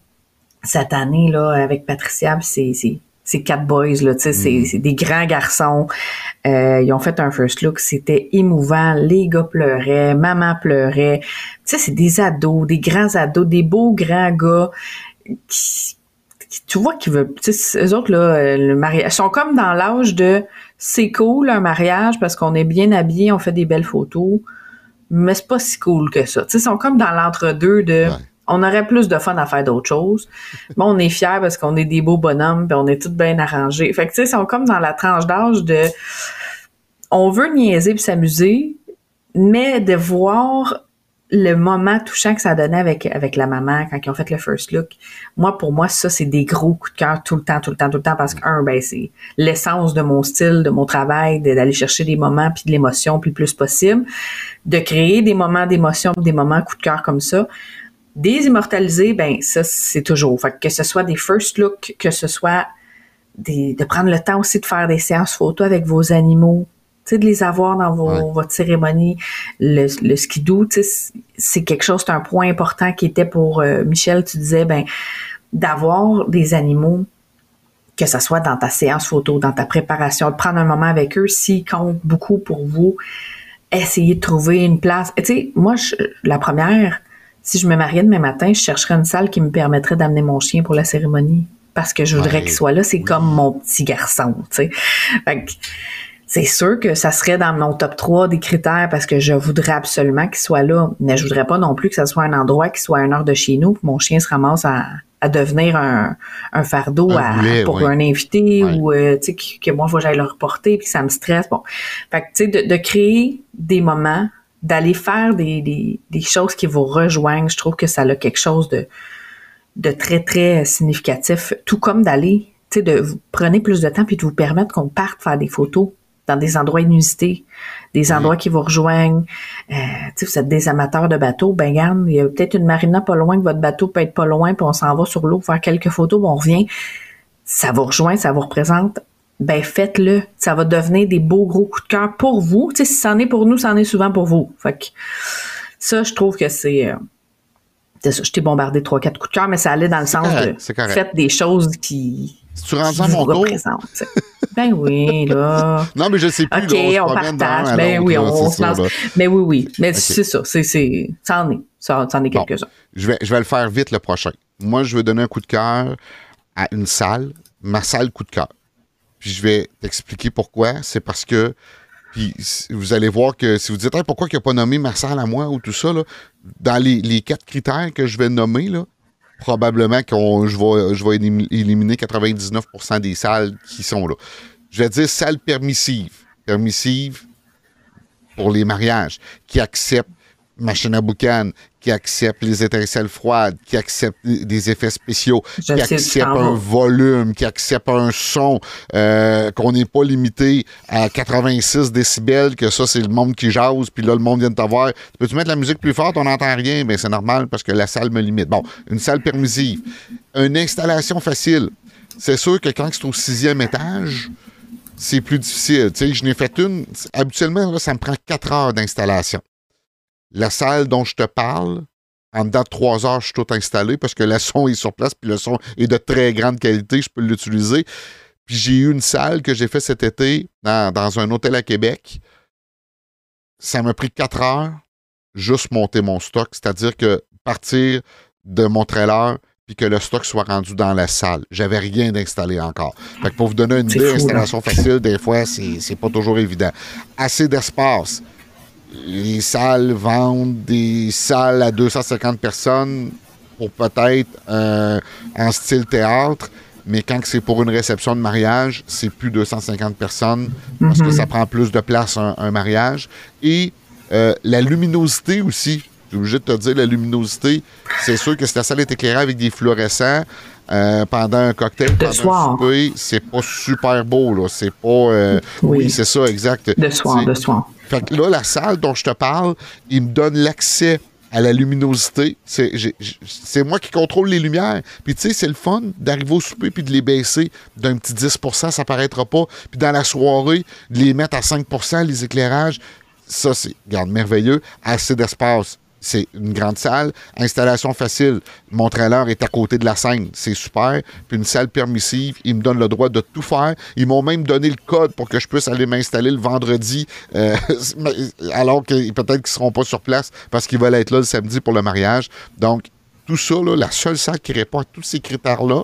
Cette année, là, avec Patricia, c'est, c'est ces quatre boys là, tu sais, mm. c'est des grands garçons. Euh, ils ont fait un first look, c'était émouvant. Les gars pleuraient, maman pleurait. Tu sais, c'est des ados, des grands ados, des beaux grands gars qui, tu vois qu'ils veulent. Tu sais, eux autres là, euh, le mariage, sont comme dans l'âge de c'est cool un mariage parce qu'on est bien habillé, on fait des belles photos, mais c'est pas si cool que ça. Tu sais, ils sont comme dans l'entre-deux de on aurait plus de fun à faire d'autres choses. Mais on est fiers parce qu'on est des beaux bonhommes, puis on est tous bien arrangés. Fait que tu sais, sont comme dans la tranche d'âge de on veut niaiser puis s'amuser, mais de voir le moment touchant que ça donnait avec avec la maman quand ils ont fait le first look. Moi pour moi ça c'est des gros coups de cœur tout le temps tout le temps tout le temps parce que un ben c'est l'essence de mon style, de mon travail, d'aller chercher des moments puis de l'émotion puis le plus possible, de créer des moments d'émotion, des moments coup de cœur comme ça. Des immortalisés, ben ça, c'est toujours. Fait que ce soit des first looks, que ce soit des, de prendre le temps aussi de faire des séances photos avec vos animaux, sais, de les avoir dans vos, votre cérémonie. Le, le skidoo, c'est quelque chose, c'est un point important qui était pour euh, Michel, tu disais, ben d'avoir des animaux que ce soit dans ta séance photo, dans ta préparation, de prendre un moment avec eux, s'ils comptent beaucoup pour vous, essayez de trouver une place. Tu sais, moi, je, la première, si je me mariais demain matin, je chercherais une salle qui me permettrait d'amener mon chien pour la cérémonie. Parce que je voudrais qu'il soit là. C'est comme mon petit garçon, tu sais. C'est sûr que ça serait dans mon top 3 des critères parce que je voudrais absolument qu'il soit là. Mais je voudrais pas non plus que ça soit un endroit qui soit à une heure de chez nous, que mon chien se ramasse à, devenir un, fardeau pour un invité ou euh, tu sais, que, moi, je j'aille le reporter puis que ça me stresse. Bon. Fait que, tu sais, de créer des moments d'aller faire des, des, des, choses qui vous rejoignent, je trouve que ça a quelque chose de, de très, très significatif. Tout comme d'aller, tu sais, de vous prenez plus de temps puis de vous permettre qu'on parte faire des photos dans des endroits inusités, des endroits qui vous rejoignent. Euh, sais, vous êtes des amateurs de bateaux, ben garde, il y a peut-être une marina pas loin, que votre bateau peut être pas loin, puis on s'en va sur l'eau faire quelques photos, puis on revient. Ça vous rejoint, ça vous représente ben faites-le. Ça va devenir des beaux gros coups de cœur pour vous. Tu sais, si c'en est pour nous, c'en est souvent pour vous. Fait que ça, je trouve que c'est... Euh, ça, je t'ai bombardé trois, quatre coups de cœur, mais ça allait dans le sens de faites des choses qui, si tu mon tour. ben oui, là. Non, mais je sais plus. OK, on, partage. Ben oui, on, se lance. Mais oui, oui. Mais c'est ça. C'est, c'est, ça en est. Ça, en est quelques-uns. je, vais, je vais le faire vite le prochain. Moi, je veux donner un coup de cœur à une salle, ma salle coup de cœur. Puis je vais t'expliquer pourquoi. C'est parce que puis vous allez voir que si vous dites pourquoi il n'a pas nommé Marcel à moi ou tout ça, là, dans les, quatre critères que je vais nommer, là, probablement que je vais, je vais éliminer 99% des salles qui sont là. Je vais dire salle permissive. Permissive pour les mariages, qui acceptent machine à boucan, qui accepte les étincelles froides, qui accepte des effets spéciaux, qui accepte un volume, qui accepte un son, euh, qu'on n'est pas limité à 86 décibels, que ça, c'est le monde qui jase, puis là, le monde vient de t'avoir. Peux-tu mettre la musique plus forte? On n'entend rien. mais c'est normal parce que la salle me limite. Bon, une salle permissive. Une installation facile. C'est sûr que quand c'est au sixième étage, c'est plus difficile. Tu sais, je n'ai fait une. Habituellement, ça me prend quatre heures d'installation. La salle dont je te parle, en dedans de trois heures, je suis tout installé parce que le son est sur place, puis le son est de très grande qualité, je peux l'utiliser. Puis j'ai eu une salle que j'ai fait cet été dans, un hôtel à Québec. Ça m'a pris quatre heures juste monter mon stock, c'est-à-dire que partir de mon trailer puis que le stock soit rendu dans la salle. J'avais rien d'installé encore. Fait que pour vous donner une idée, installation facile, des fois, c'est pas toujours évident. Assez d'espace les salles vendent des salles à 250 personnes pour peut-être euh, en style théâtre, mais quand c'est pour une réception de mariage, c'est plus 250 personnes parce que mhm. ça prend plus de place un, mariage. Et euh, la luminosité aussi suis obligé de te dire la luminosité. C'est sûr que si la salle est éclairée avec des fluorescents, euh, pendant un cocktail, de pendant soir. un souper, c'est pas super beau, là. C'est pas. euh, oui, Oui. c'est ça, exact. De soir, de soir. Fait que là, la salle dont je te parle, il me donne l'accès à la luminosité. C'est moi qui contrôle les lumières. Puis tu sais, c'est le fun d'arriver au souper puis de les baisser d'un petit 10% ça paraîtra pas. Puis dans la soirée, de les mettre à 5% les éclairages. Ça, c'est, regarde, merveilleux. Assez d'espace. C'est une grande salle. Installation facile. Mon trailer est à côté de la scène. C'est super. Puis une salle permissive. Ils me donnent le droit de tout faire. Ils m'ont même donné le code pour que je puisse aller m'installer le vendredi. euh, alors que peut-être qu'ils ne seront pas sur place parce qu'ils veulent être là le samedi pour le mariage. Donc, tout ça, là, la seule salle qui répond à tous ces critères-là,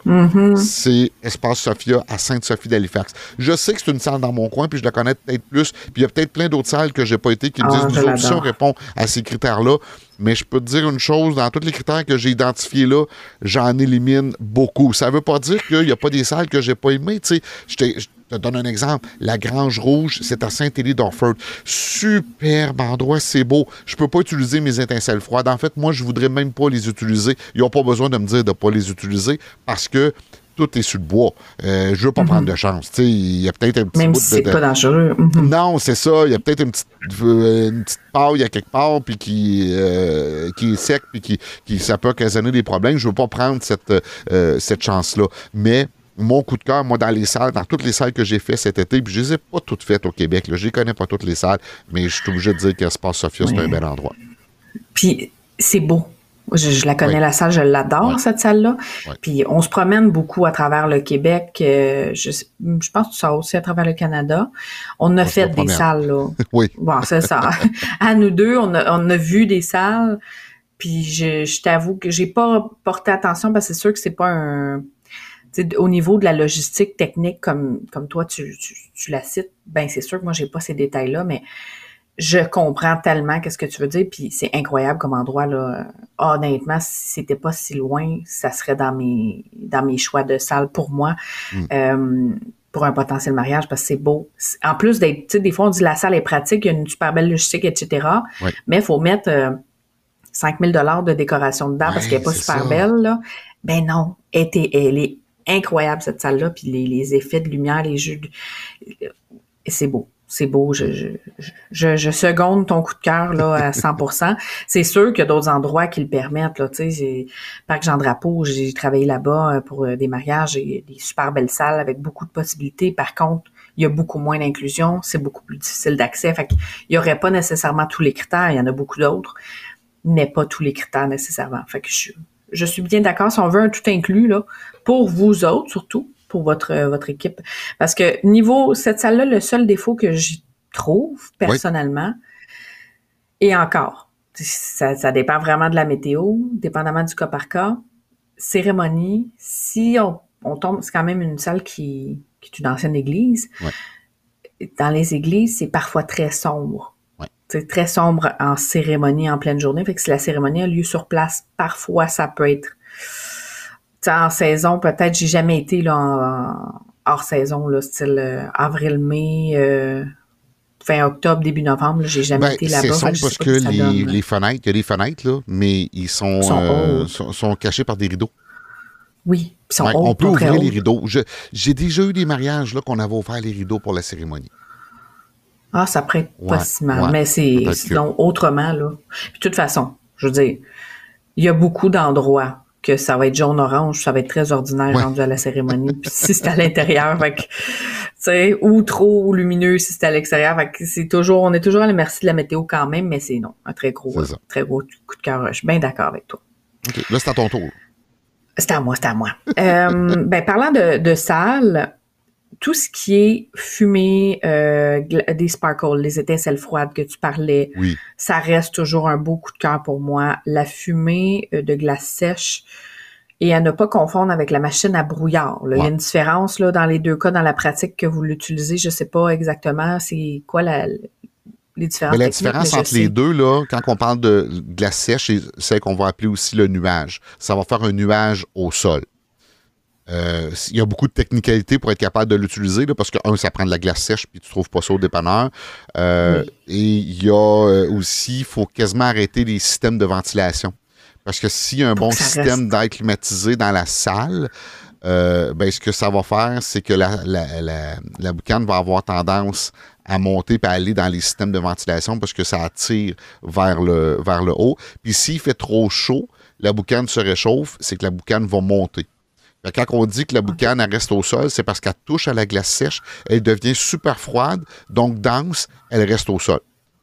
c'est Espace Sophia à Sainte-Sophie d'Halifax. Je sais que c'est une salle dans mon coin, puis je la connais peut-être plus. Puis il y a peut-être plein d'autres salles que j'ai pas été qui me Ah, disent je nous autres, si on l'adore. répond à ces critères-là. Mais je peux te dire une chose, dans tous les critères que j'ai identifiés là, j'en élimine beaucoup. Ça veut pas dire qu'il n'y a pas des salles que j'ai pas aimées. Tu sais, te, je te donne un exemple. La Grange Rouge, c'est à Saint-Élie d'Orford. Superbe endroit, c'est beau. Je peux pas utiliser mes étincelles froides. En fait, moi, je voudrais même pas les utiliser. Ils n'ont pas besoin de me dire de pas les utiliser parce que tout est sur le bois. Euh, je veux pas prendre de chance. Il y a peut-être un petit Mhm. Même bout si c'est de- pas dangereux. Mhm. non, c'est ça. Il y a peut-être une petite, euh, une petite paille à quelque part, puis qui, euh, qui est sec, puis qui, qui, ça peut occasionner des problèmes. Je veux pas prendre cette, euh, cette chance-là. Mais mon coup de cœur, moi, dans les salles, dans toutes les salles que j'ai fait cet été, puis je les ai pas toutes faites au Québec. Là. Je les connais pas toutes les salles, mais je suis obligé de dire qu'Espace Sophia, c'est un bel endroit. Puis c'est beau. Je, je la connais, Oui. la salle, je l'adore, Oui. cette salle-là. Oui. Puis on se promène beaucoup à travers le Québec. euh, je, je pense que ça aussi à travers le Canada. On a On fait des promène. salles, là. Oui. Bon, c'est ça. à nous deux, on a, on a vu des salles. Puis je, je t'avoue que j'ai pas porté attention parce que c'est sûr que c'est pas un. Au niveau de la logistique technique, comme, comme toi, tu, tu, tu la cites, ben c'est sûr que moi, j'ai pas ces détails-là, mais je comprends tellement qu'est-ce que tu veux dire, puis c'est incroyable comme endroit, là. Honnêtement, si c'était pas si loin, ça serait dans mes, dans mes choix de salle pour moi. Euh, pour un potentiel mariage parce que c'est beau. En plus d'être, tu sais, des fois on dit la salle est pratique, il y a une super belle logistique, etc. Mais il faut mettre euh, 5000 dollars de décoration dedans parce qu'elle n'est pas super ça. belle, là. Ben non, elle, elle est incroyable cette salle-là, puis les, les effets de lumière, les jeux, de- c'est beau. C'est beau, je, je, je, je seconde ton coup de cœur là à 100%. C'est sûr qu'il y a d'autres endroits qui le permettent là, tu sais, Parc Jean Drapeau, j'ai travaillé là-bas euh, pour euh, des mariages, et des super belles salles avec beaucoup de possibilités. Par contre, il y a beaucoup moins d'inclusion, c'est beaucoup plus difficile d'accès. Fait qu'il y aurait pas nécessairement tous les critères, il y en a beaucoup d'autres, mais pas tous les critères nécessairement. Fait que je, je suis bien d'accord si on veut un tout inclus là, pour vous autres surtout, pour votre euh, votre équipe, parce que niveau cette salle-là, le seul défaut que j'y trouve personnellement, et encore, ça, ça dépend vraiment de la météo, dépendamment du cas par cas. Cérémonie, si on, on tombe, c'est quand même une salle qui, qui est une ancienne église. Dans les églises, c'est parfois très sombre. Ouais. C'est très sombre en cérémonie en pleine journée. Fait que si la cérémonie a lieu sur place, parfois ça peut être en saison, peut-être, j'ai jamais été là en, hors saison, là, style euh, avril-mai, euh, fin octobre, début novembre, j'ai jamais Ben, été c'est là-bas. que sais parce que les, donne, les fenêtres, il y a des fenêtres, là, mais ils sont, Sont euh, sont, sont cachés par des rideaux. Oui, ils sont hauts, on peut ouvrir hauts. les rideaux. J'ai déjà eu des mariages qu'on avait ouvert les rideaux pour la cérémonie. Ah, ça prête pas Ouais, si mal, ouais, mais c'est autrement, là. Puis, de toute façon, je veux dire, il y a beaucoup d'endroits que ça va être jaune-orange, ça va être très ordinaire Ouais. rendu à la cérémonie. Puis si c'est à l'intérieur, fait que, tu sais, ou trop lumineux si c'est à l'extérieur. Fait que c'est toujours, on est toujours à la merci de la météo quand même, mais c'est non, un très gros, très gros coup de cœur. Je suis bien d'accord avec toi. OK. Là, c'est à ton tour. C'est à moi, c'est à moi. Euh, ben, parlant de, de salle, tout ce qui est fumée, euh, des sparkles, les étincelles froides que tu parlais, Oui. ça reste toujours un beau coup de cœur pour moi. La fumée euh, de glace sèche et à ne pas confondre avec la machine à brouillard. là. Il y a une différence là, dans les deux cas, dans la pratique que vous l'utilisez. Je sais pas exactement c'est quoi la, les différences. Mais la différence entre les deux, là, quand on parle de glace sèche, c'est qu'on va appeler aussi le nuage. Ça va faire un nuage au sol. Euh, il y a beaucoup de technicalités pour être capable de l'utiliser, parce que, un, ça prend de la glace sèche, puis tu trouves pas ça au dépanneur. Euh, et il y a aussi, il faut quasiment arrêter les systèmes de ventilation. Parce que s'il y a un bon système d'air climatisé dans la salle, ben, ce que ça va faire, c'est que la, la, boucane va avoir tendance à monter et à aller dans les systèmes de ventilation parce que ça attire vers le, vers le haut. Puis s'il fait trop chaud, la boucane se réchauffe, c'est que la boucane va monter. Quand on dit que la boucane reste au sol, c'est parce qu'elle touche à la glace sèche, elle devient super froide, donc dense, elle reste au sol.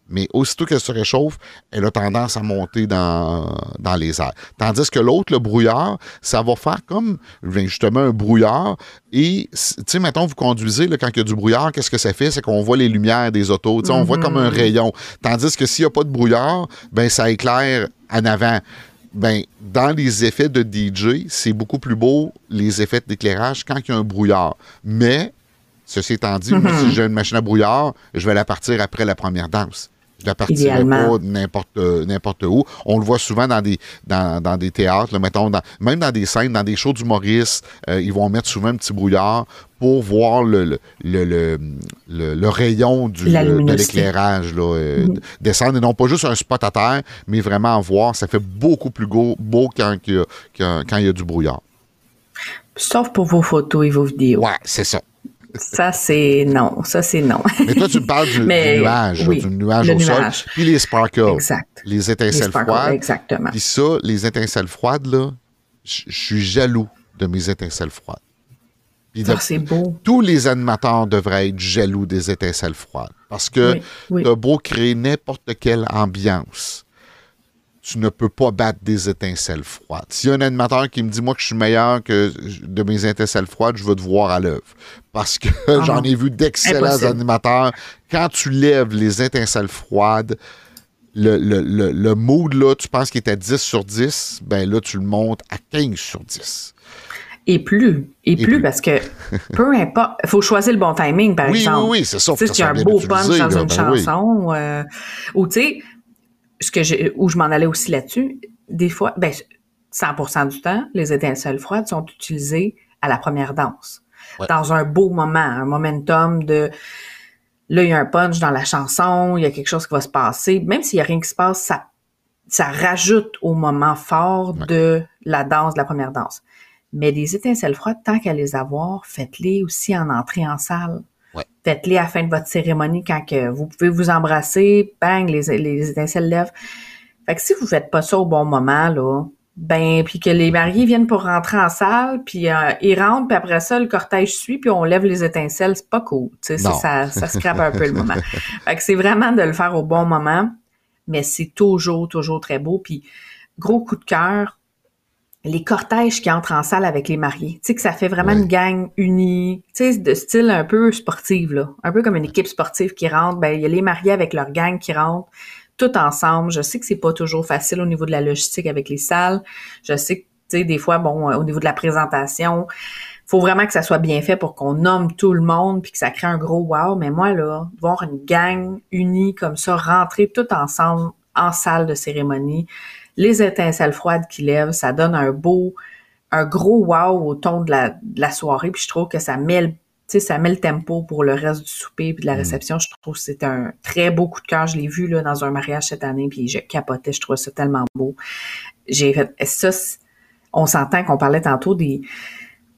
Mais aussitôt qu'elle se réchauffe, elle a tendance à monter dans, dans les airs. Tandis que l'autre, le brouillard, ça va faire comme ben, justement un brouillard. Et, tu sais, mettons, vous conduisez, là, quand il y a du brouillard, qu'est-ce que ça fait? C'est qu'on voit les lumières des autos. On voit comme un mm-hmm. rayon. Tandis que s'il n'y a pas de brouillard, ben ça éclaire en avant ben, dans les effets de DJ, c'est beaucoup plus beau, les effets d'éclairage, quand il y a un brouillard. Mais, ceci étant dit, si mm-hmm. j'ai une machine à brouillard, je vais la partir après la première danse. Je la partirai pas n'importe n'importe où. On le voit souvent dans des dans, dans des théâtres, mettons, même dans des scènes, dans des shows d'humoristes, euh, ils vont mettre souvent un petit brouillard pour voir le, le, le, rayon du, de l'éclairage euh, mm-hmm. descendre. Et non pas juste un spot à terre, mais vraiment voir. Ça fait beaucoup plus beau, beau quand, il quand il y a du brouillard. Sauf pour vos photos et vos vidéos. Ouais, c'est ça. Ça, c'est non. Ça, c'est non. Mais toi, tu me parles du, nuage, du nuage au sol. Puis les sparkles. Exact. Les étincelles froides. Exactement. Puis ça, les étincelles froides, là, je suis jaloux de mes étincelles froides. Ça, c'est beau. Tous les animateurs devraient être jaloux des étincelles froides. Parce que tu as beau créer n'importe quelle ambiance tu ne peux pas battre des étincelles froides. S'il y a un animateur qui me dit, moi, que je suis meilleur que de mes étincelles froides, je veux te voir à l'œuvre. Parce que ah j'en ai vu d'excellents animateurs. Quand tu lèves les étincelles froides, le, le, mood, là, tu penses qu'il est à 10 sur 10, ben là, tu le montes à 15 sur 10. Et plus. Et, plus, parce que peu importe. Il faut choisir le bon timing, par exemple. Oui, oui, c'est ça. Tu sais, un beau punch dans une ben chanson. Euh, ou, tu sais, ce que j'ai, où je m'en allais aussi là-dessus, des fois, ben, 100% du temps, les étincelles froides sont utilisées à la première danse. Dans un beau moment, un momentum de, là, il y a un punch dans la chanson, il y a quelque chose qui va se passer. Même s'il y a rien qui se passe, ça, ça rajoute au moment fort de la danse, de la première danse. Mais les étincelles froides, tant qu'à les avoir, faites-les aussi en entrée en salle. Faites-les à la fin de votre cérémonie quand que vous pouvez vous embrasser, bang, les, les étincelles lèvent. Fait que si vous faites pas ça au bon moment, là, ben, puis que les mariés viennent pour rentrer en salle, puis euh, ils rentrent, puis après ça, le cortège suit, puis on lève les étincelles, c'est pas cool. Tu sais, ça, ça scrape un peu le moment. Fait que c'est vraiment de le faire au bon moment, mais c'est toujours, toujours très beau. Puis gros coup de cœur, les cortèges qui entrent en salle avec les mariés. Tu sais, que ça fait vraiment une gang unie, tu sais, de style un peu sportif, là. Un peu comme une équipe sportive qui rentre. Ben, il y a les mariés avec leur gang qui rentrent, tout ensemble. Je sais que c'est pas toujours facile au niveau de la logistique avec les salles. Je sais que, tu sais, des fois, bon, au niveau de la présentation, faut vraiment que ça soit bien fait pour qu'on nomme tout le monde puis que ça crée un gros wow. Mais moi, là, voir une gang unie comme ça, rentrer tout ensemble en salle de cérémonie, les étincelles froides qui lèvent, ça donne un beau, un gros wow au ton de la, de la soirée. Puis je trouve que ça met le ça met le tempo pour le reste du souper puis de la mm. réception. Je trouve que c'est un très beau coup de cœur. Je l'ai vu là, dans un mariage cette année, puis je capotais. Je trouvais ça tellement beau. J'ai fait ça. On s'entend qu'on parlait tantôt des,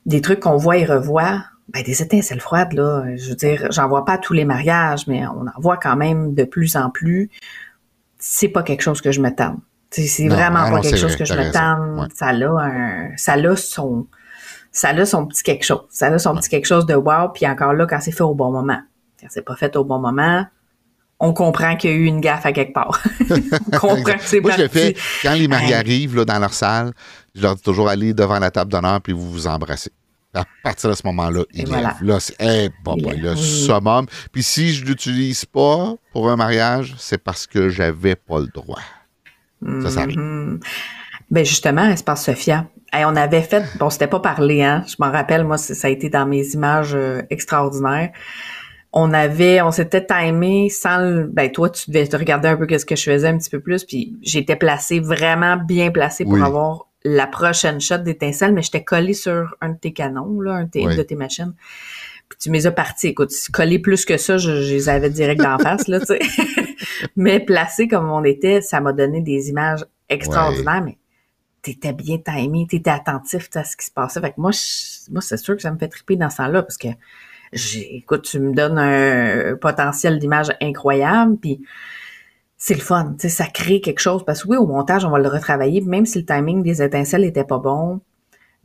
des trucs qu'on voit et revoit. Ben, des étincelles froides, là. Je veux dire, j'en vois pas tous les mariages, mais on en voit quand même de plus en plus. C'est pas quelque chose que je me tente. C'est vraiment pas quelque chose que je me tente. Ça a un, ça a son, ça a son petit quelque chose. Ça a son petit quelque chose de wow. Puis encore là, quand c'est fait au bon moment. Quand c'est pas fait au bon moment, on comprend qu'il y a eu une gaffe à quelque part. on comprend que c'est Moi, je le fais quand les mariés arrivent là, dans leur salle. Je leur dis toujours aller devant la table d'honneur puis vous vous embrassez. À partir de ce moment-là, il voilà. Là, c'est hey, bon, le summum. Puis si je l'utilise pas pour un mariage, c'est parce que j'avais pas le droit. Ça, ça mm-hmm. Ben justement, Espace Sophia. On avait fait, bon, c'était pas parlé, hein. Je m'en rappelle, moi, ça a été dans mes images euh, extraordinaires. On avait, on s'était timé sans le, ben toi, tu devais te regarder un peu qu'est-ce que je faisais un petit peu plus, puis j'étais placée, vraiment bien placée pour avoir la prochaine shot d'étincelle, mais j'étais collé sur un de tes canons, là, un tes, de tes machines. Puis tu m'es as parti. Écoute, collé plus que ça, je, je les avais direct d'en face, là, tu sais. mais placé comme on était, ça m'a donné des images extraordinaires, mais t'étais bien timé, t'étais attentif à ce qui se passait. Fait que moi, je- moi, c'est sûr que ça me fait triper dans ce temps-là, parce que écoute, tu me donnes un potentiel d'image incroyable, puis c'est le fun, tu sais, ça crée quelque chose, parce que oui, au montage, on va le retravailler, même si le timing des étincelles était pas bon,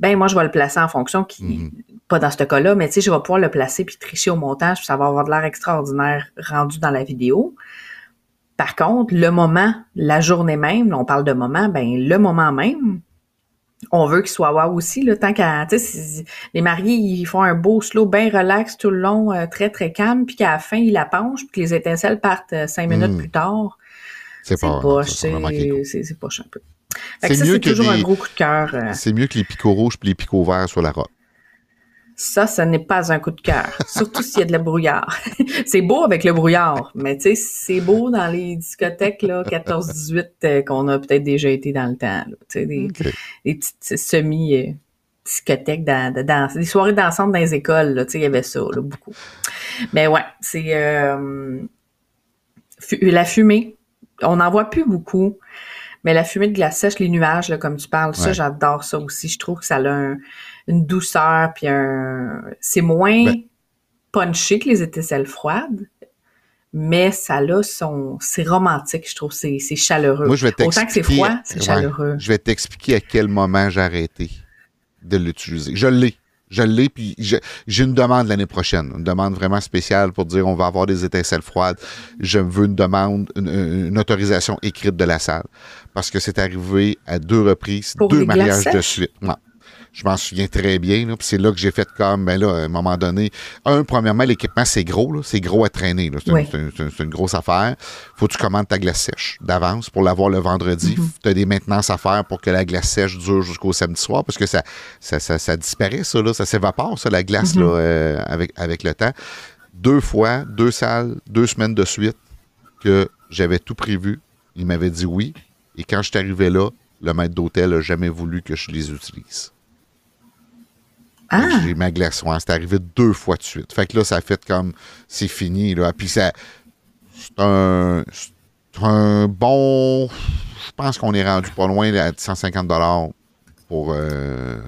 ben moi, je vais le placer en fonction qui, Mhm. pas dans ce cas-là, mais tu sais, je vais pouvoir le placer puis tricher au montage, puis ça va avoir de l'air extraordinaire rendu dans la vidéo. Par contre, le moment, la journée même, là, on parle de moment, ben le moment même, on veut qu'il soit wow aussi, là, tant qu'à, tu sais, si- les mariés, ils font un beau slow, bien relax tout le long, euh, très, très calme, puis qu'à la fin, ils la penchent, puis que les étincelles partent euh, cinq minutes Mm. plus tard. C'est pas, c'est poche un peu. C'est mieux c'est toujours des- un gros coup de cœur. euh, C'est mieux que les picots rouges puis les picots verts sur la robe. Ça, ce n'est pas un coup de cœur. Surtout s'il y a de la brouillard. c'est beau avec le brouillard, mais tu sais, c'est beau dans les discothèques, là, 14-18, euh, qu'on a peut-être déjà été dans le temps, là. Tu sais, des, petites semi, euh, discothèques dans, de danse, des soirées dansantes dans les écoles, là, tu sais, il y avait ça, là, beaucoup. Mais ouais, c'est, euh, la fumée. On n'en voit plus beaucoup. Mais la fumée de glace sèche, les nuages, là, comme tu parles, ça, j'adore ça aussi. Je trouve que ça a un- une douceur, puis un... C'est moins Ben- punché que les étincelles froides, mais ça a son... C'est romantique, je trouve. C'est c'est chaleureux. Moi, je vais Autant que c'est froid, c'est Ouais. chaleureux. Je vais t'expliquer à quel moment j'ai arrêté de l'utiliser. Je l'ai. Je l'ai, puis je- j'ai une demande l'année prochaine. Une demande vraiment spéciale pour dire on va avoir des étincelles froides. Je veux une demande, une, une autorisation écrite de la salle. Parce que c'est arrivé à deux reprises, Pour deux mariages de suite. Je m'en souviens très bien. là, Puis c'est là que j'ai fait comme, ben là, à un moment donné, un, premièrement, l'équipement, c'est gros. C'est gros à traîner. C'est une- Oui. grosse affaire. faut que tu commandes ta glace sèche d'avance pour l'avoir le vendredi. Mhm. Tu as des maintenances à faire pour que la glace sèche dure jusqu'au samedi soir parce que ça, ça, ça, ça disparaît, ça, là, ça s'évapore, ça, la glace, Mhm. là, euh, avec, avec le temps. Deux fois, deux salles, deux semaines de suite que j'avais tout prévu. Il m'avait dit oui. Et quand je suis arrivé là, le maître d'hôtel n'a jamais voulu que je les utilise. Ah! J'ai ma glace. Ouais, c'est arrivé deux fois de suite. Fait que là, ça a fait comme c'est fini. Là. Puis ça. C'est un. C'est un bon. Je pense qu'on est rendu pas loin là, à 150 pour euh,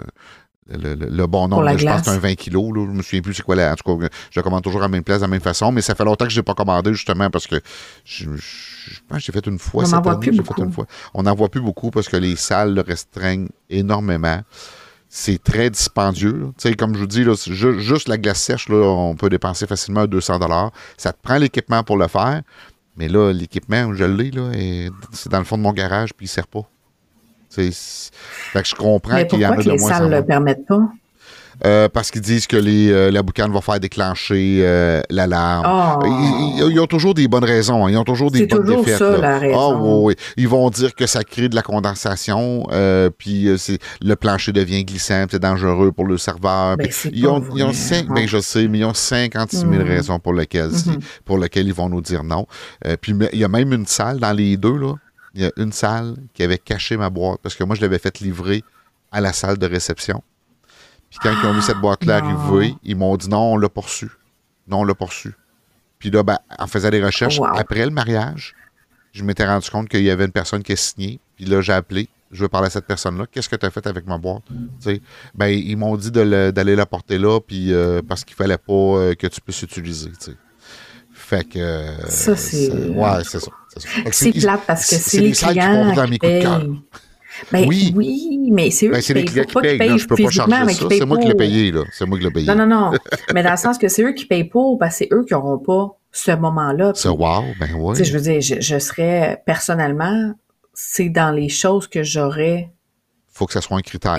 le, le- le bon nombre. Là. je pense que c'est un 20 kilos. Là. Je me souviens plus c'est quoi. La, en tout cas, je le commande toujours à la même place, de la même façon. Mais ça fait longtemps que je n'ai pas commandé justement parce que je, je- je pense que j'ai fait une fois On cette année, plus j'ai beaucoup. fait une fois. On n'en voit plus beaucoup parce que les salles le restreignent énormément. C'est très dispendieux. là. Tu sais, comme je vous dis, là, ju- juste la glace sèche, là, on peut dépenser facilement 200 Ça te prend l'équipement pour le faire. Mais là, l'équipement, je l'ai, c'est dans le fond de mon garage, puis il ne sert pas. Fait que je comprends qu'il y en a de les moins salles moins. le permettent pas? Euh, parce qu'ils disent que les, euh, la boucane va faire déclencher euh, l'alarme. Oh. Ils, ont toujours des bonnes raisons. hein. Ils ont toujours des bonnes toujours défaites. ça, là. la raison. Ah, oui, oui. Ils vont dire que ça crée de la condensation, puis c'est le plancher devient glissant, puis c'est dangereux pour le serveur. Ben, ils, ont, ils ont cinq, hein. ben, je sais, mais ils ont 56 000 Mhm. raisons pour lesquelles, si- Mhm. pour lesquelles ils vont nous dire non. Puis il y a même une salle dans les deux, là. Il y a une salle qui avait caché ma boîte parce que moi, je l'avais fait livrer à la salle de réception. Puis quand ils ont vu cette boîte-là non. arriver, ils m'ont dit non, on l'a poursu. Non, on l'a poursu. Puis là, ben, en faisant des recherches, Wow. après le mariage, je m'étais rendu compte qu'il y avait une personne qui a signé. Puis là, j'ai appelé. Je veux parler à cette personne-là. Qu'est-ce que tu as fait avec ma boîte? Tu sais, ben, ils m'ont dit d'aller la porter là, puis euh, parce qu'il fallait pas euh, que tu puisses utiliser. Fait que. euh, Ça, c'est- Ouais, c'est ça. c'est plate parce que c'est les salles qui clients vont dans mes coups de cœur. Ben, Oui. oui. mais c'est eux Ben, qui c'est payent. clients Faut qui pas qu'ils payent. je peux pas mais ça. C'est moi qui l'ai payé, là. C'est moi qui l'ai payé. Non, non, non. mais dans le sens que c'est eux qui payent pour, parce que c'est eux qui n'auront pas ce moment-là. Ça, wow, ben sais, je veux dire, je, je serais personnellement, c'est dans les choses que j'aurais, Faut que ça soit un critère.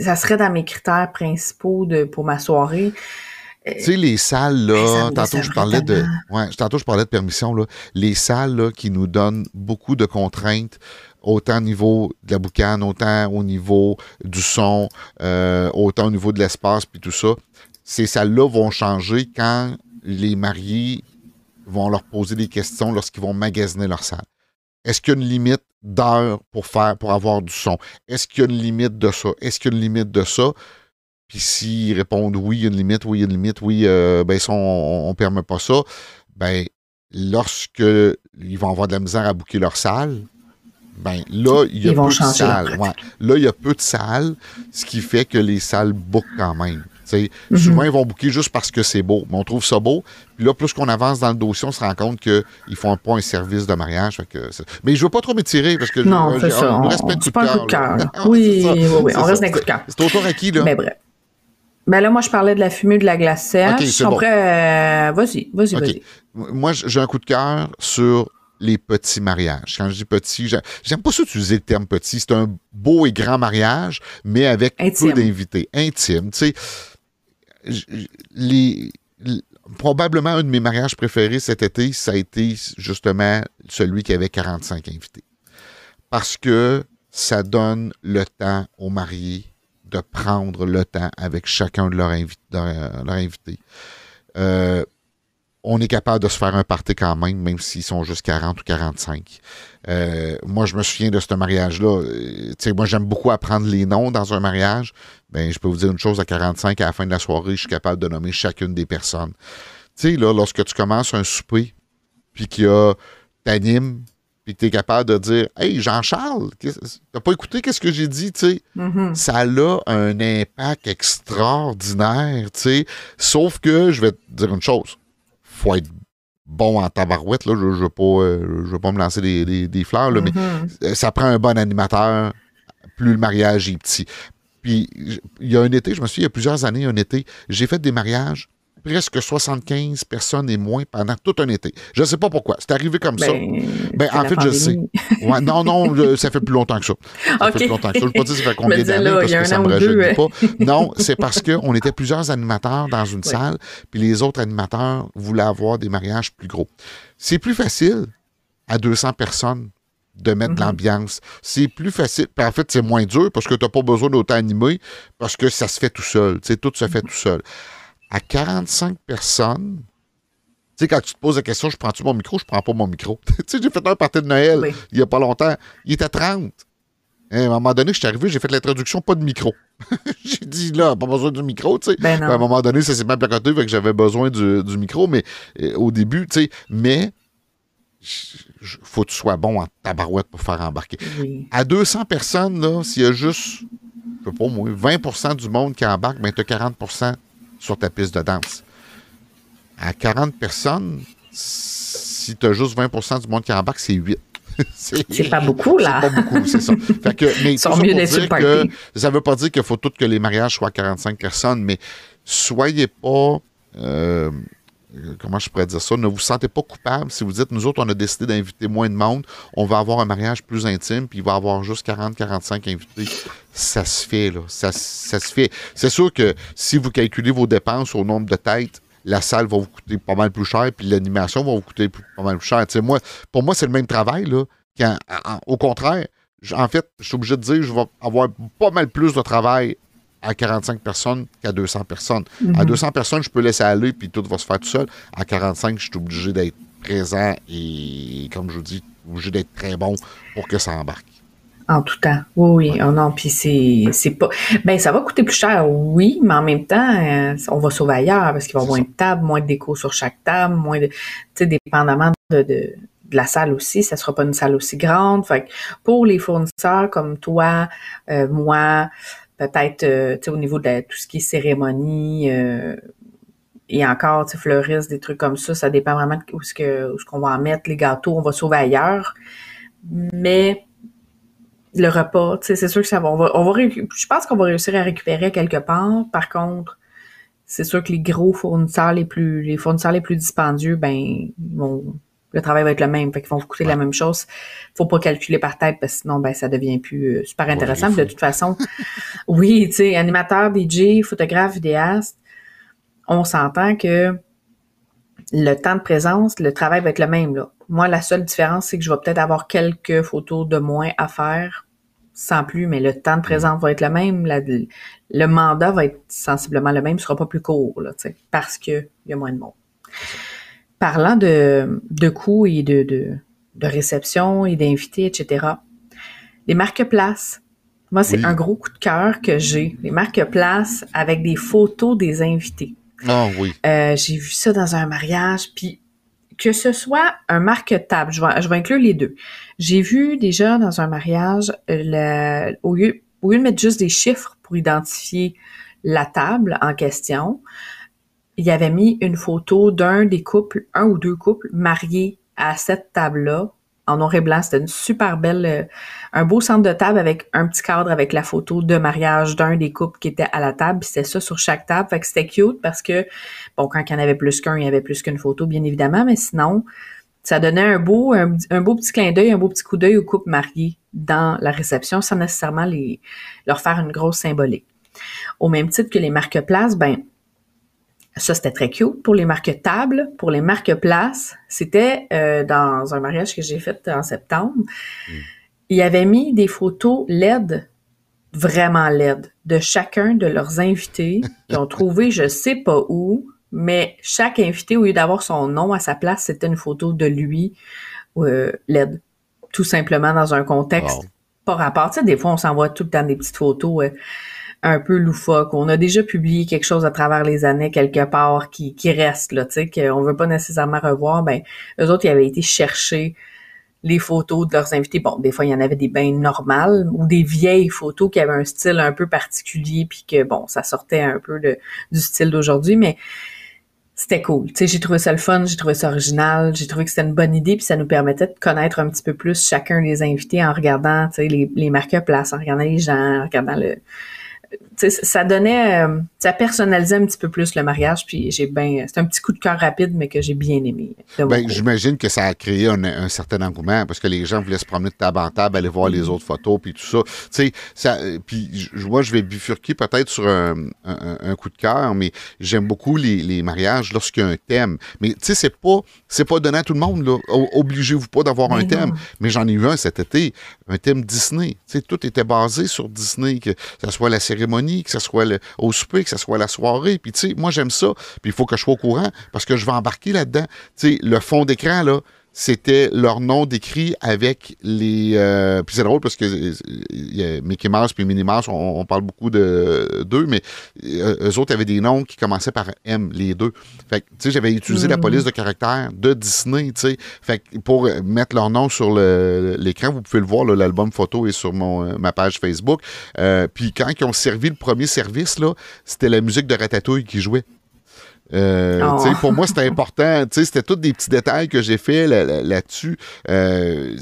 ça serait dans mes critères principaux de pour ma soirée. Tu sais, les salles, Ben, là, me tantôt je parlais de. Ouais, tantôt je parlais de permission, là. Les salles, là, qui nous donnent beaucoup de contraintes, autant au niveau de la boucane, autant au niveau du son, euh, autant au niveau de l'espace, puis tout ça. Ces salles-là vont changer quand les mariés vont leur poser des questions lorsqu'ils vont magasiner leur salle. Est-ce qu'il y a une limite d'heures pour faire, pour avoir du son? Est-ce qu'il y a une limite de ça? Est-ce qu'il y a une limite de ça? Puis s'ils répondent oui, il y a une limite, oui, il y a une limite, oui, euh, ben on ne permet pas ça, ben lorsque ils vont avoir de la misère à bouquer leur salle, ben là, il y a peu de salles. Là, il y a peu de salles, ce qui fait que les salles bookent quand même. Mhm. Souvent, ils vont booker juste parce que c'est beau. Mais on trouve ça beau. Puis là, plus qu'on avance dans le dossier, on se rend compte qu'ils font pas un service de mariage. mais je veux pas trop m'étirer parce que non, c'est ça. On, reste un coup de cœur. oui, oui, oui, on reste un coup de cœur. C'est autour à qui, là? Mais bref. Ben là, moi, je parlais de la fumée de la glacette. Okay, Après, euh, vas-y, vas-y, vas-y. Moi, j'ai un coup de cœur sur les petits mariages. Quand je dis petit, j'aime pas ça utiliser le terme petit. C'est un beau et grand mariage, mais avec peu d'invités. Intime. Tu sais, les, probablement un de mes mariages préférés cet été, ça a été justement celui qui avait 45 invités. Parce que ça donne le temps aux mariés de prendre le temps avec chacun de leurs invités. Euh, on est capable de se faire un party quand même, même s'ils sont juste 40 ou 45. Euh, moi, je me souviens de ce mariage-là. Euh, moi, j'aime beaucoup apprendre les noms dans un mariage. Ben, je peux vous dire une chose, à 45, à la fin de la soirée, je suis capable de nommer chacune des personnes. Tu sais, là, lorsque tu commences un souper, puis qu'il y a t'animes, puis que tu es capable de dire Hey, Jean-Charles, t'as pas écouté qu'est-ce que j'ai dit, tu sais? Mm-hmm. Ça a un impact extraordinaire, tu sais. Sauf que, je vais te dire une chose, faut être bon en tabarouette, là. Je ne veux, pas, pas me lancer des, fleurs, là, mais mm-hmm. ça prend un bon animateur, plus le mariage est petit. Puis, il y a un été, je me souviens, il y a plusieurs années, un été, j'ai fait des mariages presque 75 personnes et moins pendant tout un été. Je ne sais pas pourquoi. C'est arrivé comme ça. Ben, ben en fait, je sais. non, non, ça fait plus longtemps que ça. Ça fait plus longtemps que ça. Je ne sais pas dire ça fait combien d'années parce que ça me rajeunit pas. Non, c'est parce qu'on était plusieurs animateurs dans une salle, puis les autres animateurs voulaient avoir des mariages plus gros. C'est plus facile à 200 personnes de mettre mm-hmm. l'ambiance. C'est plus facile. Puis en fait, c'est moins dur parce que tu n'as pas besoin d'autant animer parce que ça se fait tout seul. Tout se fait tout seul à 45 personnes, tu sais, quand tu te poses la question, je prends-tu mon micro, je prends pas mon micro. tu sais, j'ai fait un party de Noël il y a pas longtemps. Il était 30. à un moment donné, je suis arrivé, j'ai fait l'introduction, pas de micro. j'ai dit là, pas besoin du micro, tu sais. Ben à un moment donné, ça s'est mal placoté, fait que j'avais besoin du, micro, mais euh, au début, tu sais, mais faut que tu sois bon en tabarouette pour faire embarquer. À 200 personnes, là, s'il y a juste, je sais pas moi, 20% du monde qui embarque, ben tu as 40 sur ta piste de danse. À 40 personnes, si tu as juste 20% du monde qui embarque, c'est 8. c'est pas beaucoup, là. C'est pas beaucoup, c'est ça. Fait que, mais ça, ça veut pas dire qu'il faut tout que les mariages soient 45 personnes, mais soyez pas. Euh, comment je pourrais dire ça, ne vous sentez pas coupable si vous dites, nous autres, on a décidé d'inviter moins de monde, on va avoir un mariage plus intime, puis il va avoir juste 40-45 invités. Ça se fait, là. Ça, se fait. C'est sûr que si vous calculez vos dépenses au nombre de têtes, la salle va vous coûter pas mal plus cher, puis l'animation va vous coûter pas mal plus cher. moi, pour moi, c'est le même travail, là. au contraire, en fait, je suis obligé de dire, je vais avoir pas mal plus de travail à 45 personnes qu'à 200 personnes. À 200 mhm. personnes, je peux laisser aller puis tout va se faire tout seul. À 45, je suis obligé d'être présent et, comme je vous dis, obligé d'être très bon pour que ça embarque. En tout temps. Oui, oui. Oh non, puis c'est, pas. Ben, ça va coûter plus cher, oui, mais en même temps, euh, on va sauver ailleurs parce qu'il va y avoir moins de tables, moins de déco sur chaque table, moins de. Tu sais, dépendamment de, de, la salle aussi, ça sera pas une salle aussi grande. Fait pour les fournisseurs comme toi, euh, moi, peut-être euh, au niveau de tout ce qui est cérémonie euh, et encore fleuriste, des trucs comme ça, ça dépend vraiment de où ce que où ce qu'on va en mettre, les gâteaux, on va sauver ailleurs. Mais le repas, c'est sûr que ça va, on va, on va je pense qu'on va réussir à récupérer quelque part. Par contre, c'est sûr que les gros fournisseurs les plus les fournisseurs les plus dispendieux, ben vont le travail va être le même, fait qu'ils vont vous coûter la même chose. Faut pas calculer par tête parce que sinon ben ça devient plus euh, super intéressant. de toute façon, oui, tu sais, animateur, DJ, photographe, vidéaste, on s'entend que le temps de présence, le travail va être le même là. Moi, la seule différence, c'est que je vais peut-être avoir quelques photos de moins à faire, sans plus, mais le temps de présence va être le même. le mandat va être sensiblement le même, ce sera pas plus court, là, parce qu'il y a moins de monde parlant de, de coûts et de, de réception et d'invités, etc. Les marque-places. Moi, c'est un gros coup de cœur que j'ai. Les marque-places avec des photos des invités. Ah oui. Euh, j'ai vu ça dans un mariage, puis que ce soit un marque-table, je vais, je vais inclure les deux. J'ai vu déjà dans un mariage, le, au, lieu, au lieu de mettre juste des chiffres pour identifier la table en question, il avait mis une photo d'un des couples, un ou deux couples mariés à cette table-là en noir et blanc. C'était une super belle, euh, un beau centre de table avec un petit cadre avec la photo de mariage d'un des couples qui était à la table. C'était ça sur chaque table. Fait que c'était cute parce que, bon, quand il y en avait plus qu'un, il y avait plus qu'une photo, bien évidemment, mais sinon, ça donnait un beau, un, beau petit clin d'œil, un beau petit coup d'œil aux couples mariés dans la réception sans nécessairement les, leur faire une grosse symbolique. Au même titre que les marque-places, ben, ça, c'était très cute. Pour les marques tables, pour les marques places, c'était euh, dans un mariage que j'ai fait en septembre. Mm. Il avait mis des photos LED, vraiment LED, de chacun de leurs invités qui ont trouvé je sais pas où, mais chaque invité, au lieu d'avoir son nom à sa place, c'était une photo de lui euh, LED. Tout simplement dans un contexte pas rapport. Tu sais, des fois, on s'envoie tout le temps des petites photos. Euh, un peu loufoque. On a déjà publié quelque chose à travers les années quelque part qui, qui reste, là, tu sais, qu'on veut pas nécessairement revoir. Ben, eux autres, ils avaient été chercher les photos de leurs invités. Bon, des fois, il y en avait des bains normales ou des vieilles photos qui avaient un style un peu particulier puis que, bon, ça sortait un peu du style d'aujourd'hui, mais c'était cool. Tu sais, j'ai trouvé ça le fun, j'ai trouvé ça original, j'ai trouvé que c'était une bonne idée, puis ça nous permettait de connaître un petit peu plus chacun des invités en regardant, tu sais, les, les en regardant les gens, en regardant le, ça donnait, euh, ça personnalisait un petit peu plus le mariage, puis j'ai bien, c'est un petit coup de cœur rapide, mais que j'ai bien aimé. Ben, j'imagine que ça a créé un, certain engouement parce que les gens voulaient se promener de table en table, aller voir les mm-hmm. autres photos, puis tout ça. Tu sais, ça, puis moi, je vais bifurquer peut-être sur un, coup de cœur, mais j'aime beaucoup les, mariages lorsqu'il y a un thème. Mais tu sais, c'est pas, c'est pas donné à tout le monde là. Obligez-vous pas d'avoir un thème. Mais j'en ai eu un cet été, un thème Disney. Tu sais, tout était basé sur Disney, que ce soit la que ce soit le, au souper, que ce soit la soirée. Puis, tu sais, moi, j'aime ça. Puis, il faut que je sois au courant parce que je vais embarquer là-dedans. Tu sais, le fond d'écran, là, c'était leur nom décrit avec les. Euh, puis c'est drôle parce que euh, Mickey Mouse puis Minnie Mouse, on, parle beaucoup de d'eux, mais euh, eux autres avaient des noms qui commençaient par M, les deux. Fait que, tu sais, j'avais utilisé la mm. police de caractère de Disney, tu sais. Fait que pour mettre leur nom sur l'écran, vous pouvez le voir, l'album photo est sur mon, ma page Facebook. puis quand ils ont servi le premier service, là, c'était la musique de Ratatouille qui jouait. Euh, oh. Pour moi, c'était important. C'était tous des petits détails que j'ai fait là-dessus. Euh,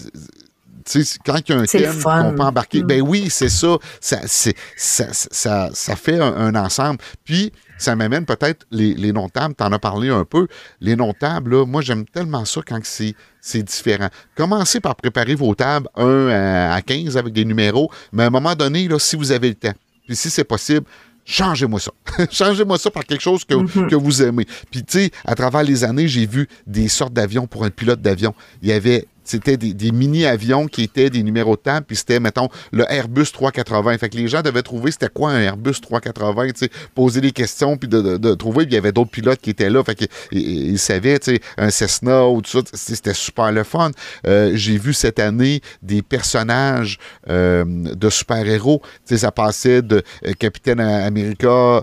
quand il y a un thème qu'on peut embarquer, mm. ben oui, c'est ça. Ça, ça, ça, fait un, ensemble. Puis, ça m'amène peut-être les, les non-tables, tu en as parlé un peu. Les non-tables, moi, j'aime tellement ça quand c'est c'est différent. Commencez par préparer vos tables 1 à 15 avec des numéros, mais à un moment donné, là, si vous avez le temps, puis si c'est possible, changez-moi ça. changez-moi ça par quelque chose que, mhm. que vous aimez. Puis, tu sais, à travers les années, j'ai vu des sortes d'avions pour un pilote d'avion. Il y avait c'était des, mini-avions qui étaient des numéros de puis c'était, mettons, le Airbus 380. Fait que les gens devaient trouver c'était quoi un Airbus 380, tu poser des questions, puis de, trouver, puis il y avait d'autres pilotes qui étaient là, fait qu'ils savaient, tu sais, un Cessna ou tout ça, c'était super le fun. Euh, j'ai vu cette année des personnages euh, de super-héros, tu sais, ça passait de euh, Capitaine America,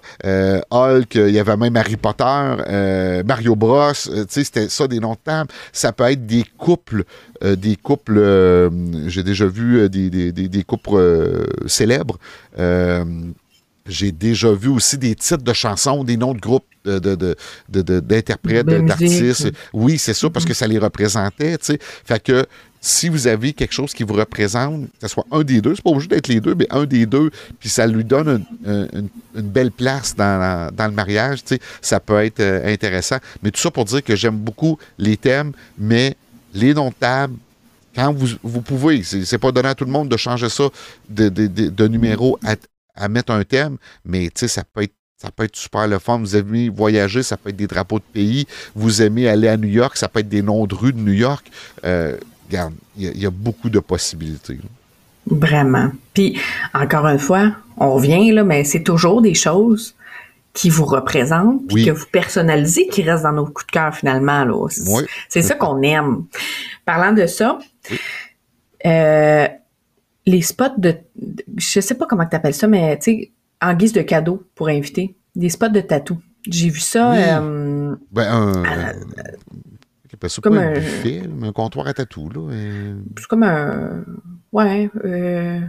Hulk, il y avait même Harry Potter, Mario Bros, tu sais, c'était ça des noms de. Ça peut être des couples euh, des couples, euh, j'ai déjà vu euh, des, couples célèbres. j'ai déjà vu aussi des titres de chansons, des noms de groupes d'interprètes, de, d'artistes. Oui, c'est ça, parce que ça les représentait, tu sais. Fait que si vous avez quelque chose qui vous représente, que ce soit un des deux, c'est pas obligé d'être les deux, mais un des deux, puis ça lui donne une, belle place dans, dans le mariage, tu sais, ça peut être intéressant. Mais tout ça pour dire que j'aime beaucoup les thèmes, mais les table, quand vous, vous pouvez, c'est pas donné à tout le monde de changer ça de, numéro à, mettre un thème, mais ça peut être ça peut être super le fun. Vous aimez voyager, ça peut être des drapeaux de pays. Vous aimez aller à New York, ça peut être des noms de rues de New York. Euh, il y, a beaucoup de possibilités. Vraiment. Puis, encore une fois, on revient, là, mais c'est toujours des choses qui vous représente, puis que vous personnalisez, qui reste dans nos coups de cœur finalement. Là. C'est ça qu'on aime. Parlant de ça, euh, les spots de, je sais pas comment tu appelles ça, mais tu sais, en guise de cadeau pour inviter, des spots de tatou. J'ai vu ça. Euh, ben, un, c'est comme un, film, un comptoir à tatou, là. C'est comme un. Ouais. Euh,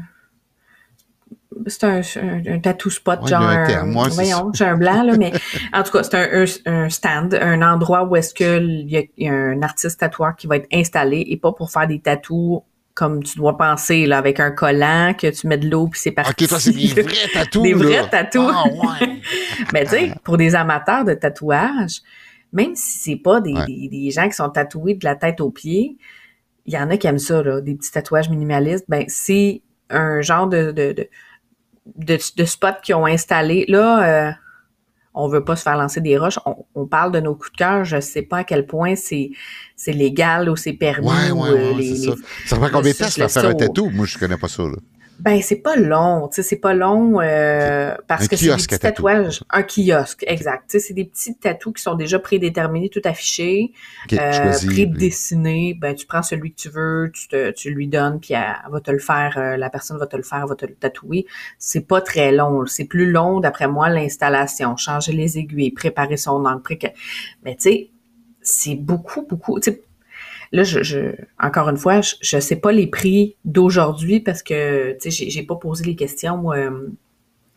c'est un, un, tattoo spot, genre. Un voyons, j'ai un blanc, là, mais en tout cas, c'est un, un, stand, un endroit où est-ce qu'il y, y, a un artiste tatoueur qui va être installé et pas pour faire des tatous comme tu dois penser, là, avec un collant, que tu mets de l'eau puis c'est parti. OK, toi, c'est des vrais tatous. des vrais tatous. Ah, ouais. mais tu sais, pour des amateurs de tatouage, même si c'est pas des, des, des, gens qui sont tatoués de la tête aux pieds, il y en a qui aiment ça, là, des petits tatouages minimalistes, ben c'est un genre de, de, de de, de spots qui ont installé. Là, euh, on veut pas se faire lancer des roches. On, parle de nos coups de cœur. Je sais pas à quel point c'est c'est légal ou c'est permis. Ouais, ouais, euh, ouais, ça. ça prend combien de temps de faire un tatou? Moi, je connais pas ça. Là. Ben c'est pas long, tu sais, c'est pas long euh, parce que c'est des petits tatouages, un kiosque, exact. Tu sais, c'est des petits tatous qui sont déjà prédéterminés, tout affichés, euh, prédessinés. Ben tu prends celui que tu veux, tu te, tu lui donnes, puis elle, va te le faire, euh, la personne va te le faire, va te le tatouer. C'est pas très long, c'est plus long d'après moi l'installation, changer les aiguilles, préparer son angle, mais tu sais, c'est beaucoup, beaucoup. Tu sais, Là, je, je, encore une fois, je, ne sais pas les prix d'aujourd'hui parce que tu sais, j'ai pas posé les questions. Euh,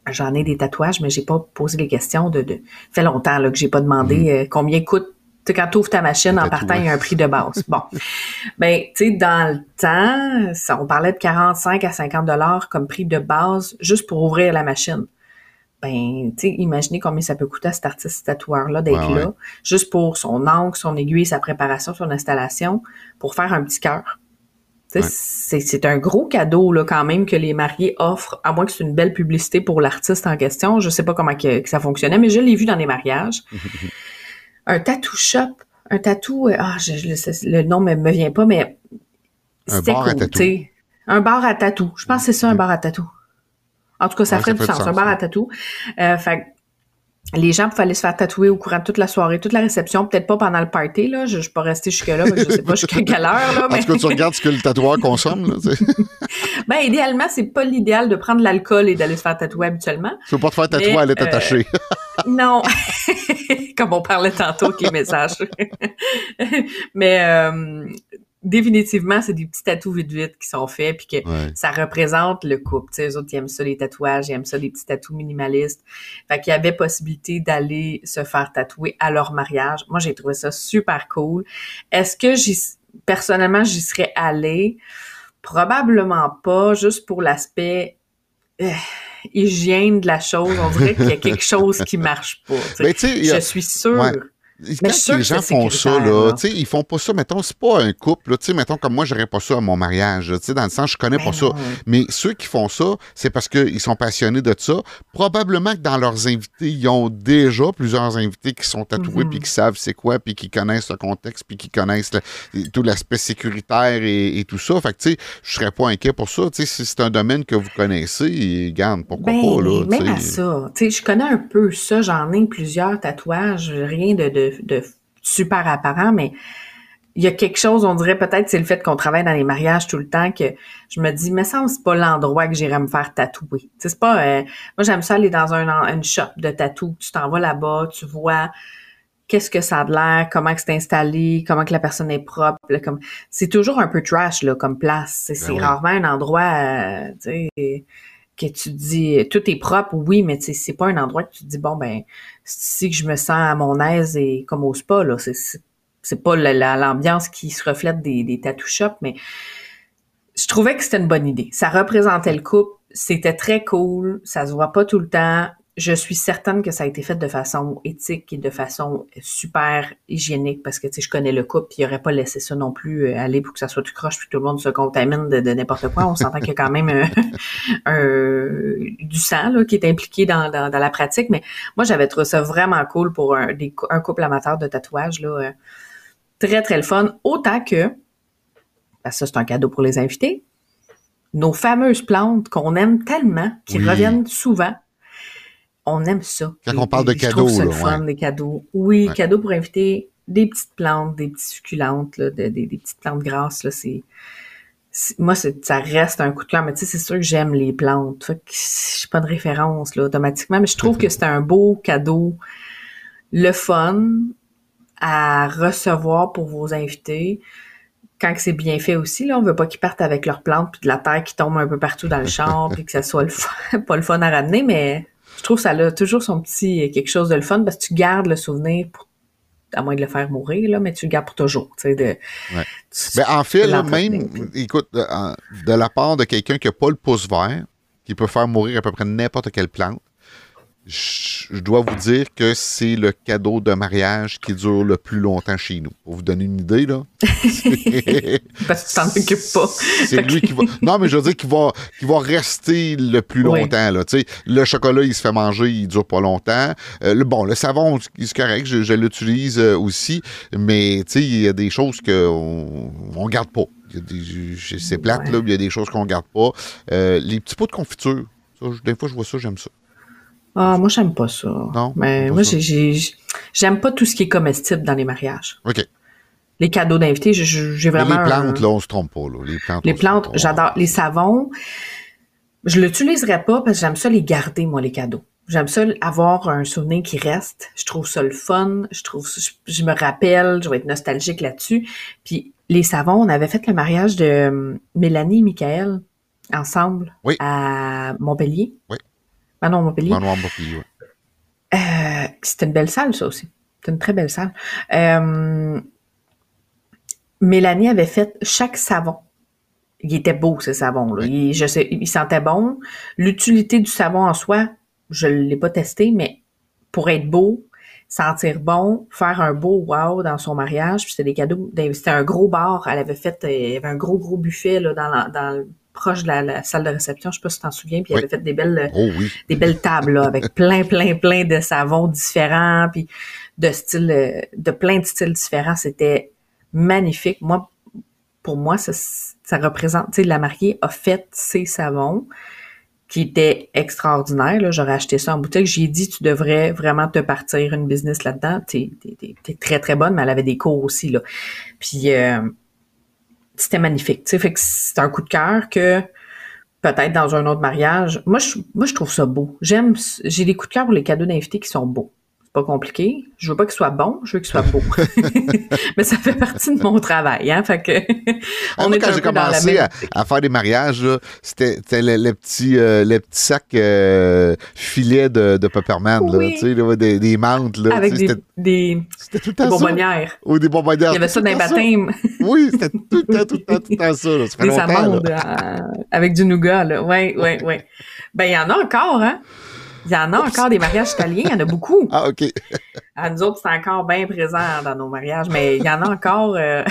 j'en ai des tatouages, mais j'ai pas posé les questions de, de fait longtemps là, que j'ai pas demandé mm-hmm. euh, combien coûte. Tu quand tu ouvres ta machine en partant, il y a un prix de base. Bon. ben, tu sais, dans le temps, ça, on parlait de 45 à 50 dollars comme prix de base juste pour ouvrir la machine ben, tu sais, imaginez combien ça peut coûter à cet artiste tatoueur-là d'être là, juste pour son encre, son aiguille, sa préparation, son installation, pour faire un petit cœur. C'est un gros cadeau là quand même que les mariés offrent, à moins que c'est une belle publicité pour l'artiste en question. Je sais pas comment que, ça fonctionnait, mais je l'ai vu dans les mariages. un tattoo shop, un tatou, euh, ah, je, le, nom me, me vient pas, mais c'était cool. Un bar à tatou. Je pense que c'est ça, un bar à tatou. En tout cas, ça ferait du sens. Un bar à tatou. Euh, fait les gens pouvaient aller se faire tatouer au courant de toute la soirée, toute la réception, peut-être pas pendant le party, là. Je ne suis pas rester jusque-là, je sais pas jusqu'à quelle heure, là. Mais... En tout cas, tu regardes ce que le tatoueur consomme, là, Ben, idéalement, c'est pas l'idéal de prendre l'alcool et d'aller se faire tatouer habituellement. Tu veux pas te faire tatouer, elle est euh, attachée. non. Comme on parlait tantôt avec les messages. mais, euh, définitivement, c'est des petits tatous vite vite qui sont faits puis que ça représente le couple. Tu sais, eux autres, ils aiment ça, les tatouages, ils aiment ça, les petits tatous minimalistes. Fait qu'il y avait possibilité d'aller se faire tatouer à leur mariage. Moi, j'ai trouvé ça super cool. Est-ce que j'y, personnellement, j'y serais allée? Probablement pas, juste pour l'aspect euh, hygiène de la chose. On dirait qu'il y a quelque chose qui marche pas. Ben, je suis sûre. Quand les gens font ça, là, sais, ils font pas ça, mettons, c'est pas un couple, là, mettons, comme moi, j'aurais pas ça à mon mariage, sais, dans le sens, je connais pas ben ça. Mais ceux qui font ça, c'est parce qu'ils sont passionnés de ça. Probablement que dans leurs invités, ils ont déjà plusieurs invités qui sont tatoués, puis mm-hmm. qui savent c'est quoi, puis qui connaissent le contexte, puis qui connaissent tout l'aspect sécuritaire et, tout ça. Fait que, tu sais, je serais pas inquiet pour ça. Tu sais, si c'est un domaine que vous connaissez, garde, pourquoi ben, pas, là. Même à ça. Tu sais, je connais un peu ça, j'en ai plusieurs tatouages, rien de de, super apparent, mais il y a quelque chose, on dirait peut-être c'est le fait qu'on travaille dans les mariages tout le temps que je me dis, mais ça c'est pas l'endroit que j'irais me faire tatouer. C'est pas, euh, moi j'aime ça aller dans un une shop de tatou. Tu t'en vas là-bas, tu vois qu'est-ce que ça a de l'air, comment que c'est installé, comment que la personne est propre. comme c'est toujours un peu trash là comme place. C'est ben rarement un endroit, euh, que tu dis tout est propre, oui, mais c'est pas un endroit que tu dis bon ben que je me sens à mon aise et comme au spa là, c'est c'est pas l'ambiance qui se reflète des, des tattoo shops, mais je trouvais que c'était une bonne idée. Ça représentait le couple, c'était très cool, ça se voit pas tout le temps je suis certaine que ça a été fait de façon éthique et de façon super hygiénique parce que tu sais je connais le couple puis il aurait pas laissé ça non plus euh, aller pour que ça soit tout croche puis tout le monde se contamine de, n'importe quoi. On s'entend qu'il y a quand même un, du sang là, qui est impliqué dans, dans, la pratique. Mais moi j'avais trouvé ça vraiment cool pour un, des, un couple amateur de tatouage là euh, très très le fun. Autant que parce que ça c'est un cadeau pour les invités nos fameuses plantes qu'on aime tellement qui reviennent souvent on aime ça. Quand Les- on parle de les- cadeaux, ça là, le fun, ouais. les cadeaux. Oui, Ouais. cadeaux pour inviter des petites plantes, des petites succulentes, là, de- des, des petites plantes grasses, là, c'est, moi, c'est, ça reste un coup de cœur, mais tu sais, c'est sûr que j'aime les plantes. Fait que j'ai pas de référence, là, automatiquement, mais je trouve que c'est un beau cadeau, le fun à recevoir pour vos invités. Quand c'est bien fait aussi, là, on veut pas qu'ils partent avec leurs plantes puis de la terre qui tombe un peu partout dans le champ puis que ça soit le fun, pas le fun à ramener, mais trouve que ça a toujours son petit quelque chose de le fun parce que tu gardes le souvenir pour à moins de le faire mourir, là, mais tu le gardes pour toujours. Tu sais, de, Ouais. tu- Ben, en fait, là, même, écoute, de, de la part de quelqu'un qui n'a pas le pouce vert, qui peut faire mourir à peu près n'importe quelle plante, je, dois vous dire que c'est le cadeau de mariage qui dure le plus longtemps chez nous. Pour vous donner une idée, là. parce que tu t'en occupes pas. C'est lui qui va. Non, mais je veux dire qu'il va, qu'il va rester le plus Oui. longtemps. Là, Tu sais, le chocolat, il se fait manger, il dure pas longtemps. Euh, le, bon, le savon, c'est correct, je, je l'utilise euh, aussi, mais tu sais, il y a des choses qu'on on garde pas. Il y a des- je- C'est plate, Ouais. là, il y a des choses qu'on garde pas. Euh, les petits pots de confiture, ça, je- des fois, je vois ça, j'aime ça. Ah, moi, j'aime pas ça. Non, Mais moi, ça. j'ai, j'ai- j'aime pas tout ce qui est comestible dans les mariages. OK. Les cadeaux d'invités, j'ai- Mais vraiment. les un- plantes, là, on se trompe pas. Là. Les plantes, Les plantes, j'adore. Les savons, je l'utiliserai pas parce que j'aime ça les garder, moi, les cadeaux. J'aime ça avoir un souvenir qui reste. Je trouve ça le fun. Je trouve, ça- je, je me rappelle, je vais être nostalgique là-dessus. Puis les savons, on avait fait le mariage de euh, Mélanie et Michael ensemble Oui. à Montpellier. Oui. Non, Montpellier. Manoir Montpellier, ouais. Euh, c'était une belle salle, ça aussi. C'était une très belle salle. Euh, Mélanie avait fait chaque savon. Il était beau, ce savon-là. Il, je sais, il sentait bon. L'utilité du savon en soi, je ne l'ai pas testé, mais pour être beau, sentir bon, faire un beau wow dans son mariage, puis c'était des cadeaux. C'était un gros bar. Elle avait fait, il y avait un gros, gros buffet là, dans, la- dans le- proche de la, la salle de réception. Je sais pas si tu t'en souviens, puis elle avait fait des belles Oh oui. des belles tables là, avec plein, plein, plein de savons différents, puis de styles, euh, de plein de styles différents. C'était magnifique. Moi, pour moi, ça, ça représente, tu sais, la mariée a fait ses savons qui étaient extraordinaires. Là. J'aurais acheté ça en boutique. J'ai dit, tu devrais vraiment te partir une business là-dedans. T'es, t'es, t'es- t'es très, très bonne, mais elle avait des cours aussi, là. Puis, euh, c'était magnifique. Tu sais, fait que c'est un coup de cœur que peut-être dans un autre mariage. Moi, je, moi, je trouve ça beau. J'aime, j'ai des coups de cœur pour les cadeaux d'invités qui sont beaux. Pas compliqué. Je veux pas qu'ils soient bons, je veux qu'ils soient beaux. Mais ça fait partie de mon travail, hein. Fait que, Ah, on est quand j'ai peu dans la commencé à, à faire des mariages, c'était c'était le, le petit, euh, le petit sac euh, filet de, de Pepperman, Oui. là, des, des. Là, avec des, des, tout des bonbonnières. Ou des bonbonnières. Il y avait ça dans les baptêmes. Oui, c'était tout le temps, tout le temps, tout le temps ça. Là. Ça fait Des amandes euh, avec du nougat, là. Ouais, ouais, ouais. Ben, il y en a encore, hein. Il y en a encore des mariages italiens, il y en a beaucoup. Ah, OK. À nous autres, c'est encore bien présent dans nos mariages, mais il y en a encore, euh,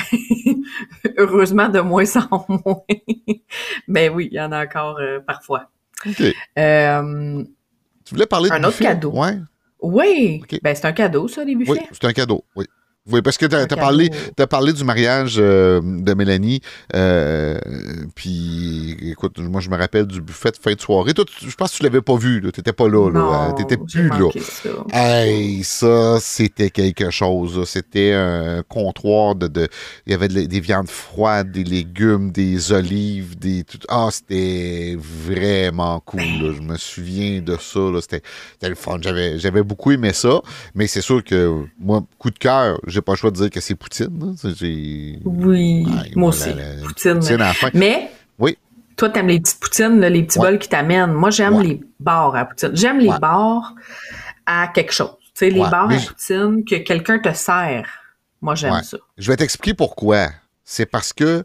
heureusement, de moins en moins. mais oui, il y en a encore euh, parfois. OK. Euh, Tu voulais parler Un de autre buffet? cadeau. Ouais. oui, ben c'est un cadeau, ça, les buffets? Oui, c'est un cadeau. Oui. Oui, parce que tu as, parlé, parlé du mariage euh, de Mélanie. euh, puis, écoute, moi, je me rappelle du buffet de fin de soirée. Toi, tu- je pense que tu l'avais pas vu. Tu n'étais pas là. là. Tu n'étais plus là. ça. Hey, ça, c'était quelque chose. C'était un comptoir de, de- Il y avait de- des viandes froides, des légumes, des olives, des. tout- Ah, c'était vraiment cool. là. Je me souviens de ça. C'était le fun. J'avais beaucoup aimé ça. Mais c'est sûr que moi, coup de cœur, j'ai pas le choix de dire que c'est Poutine. j'ai- Oui, Ouais, moi aussi. la- la Poutine. Poutine à la fin. Mais Oui. toi, t'aimes les petites poutines, là, les petits Ouais. bols qui t'amènent. Moi, j'aime Ouais. les bars à poutine. J'aime les bars à quelque chose. Tu sais, les bars mais à poutine que quelqu'un te sert. Moi, j'aime ça. Je vais t'expliquer pourquoi. C'est parce que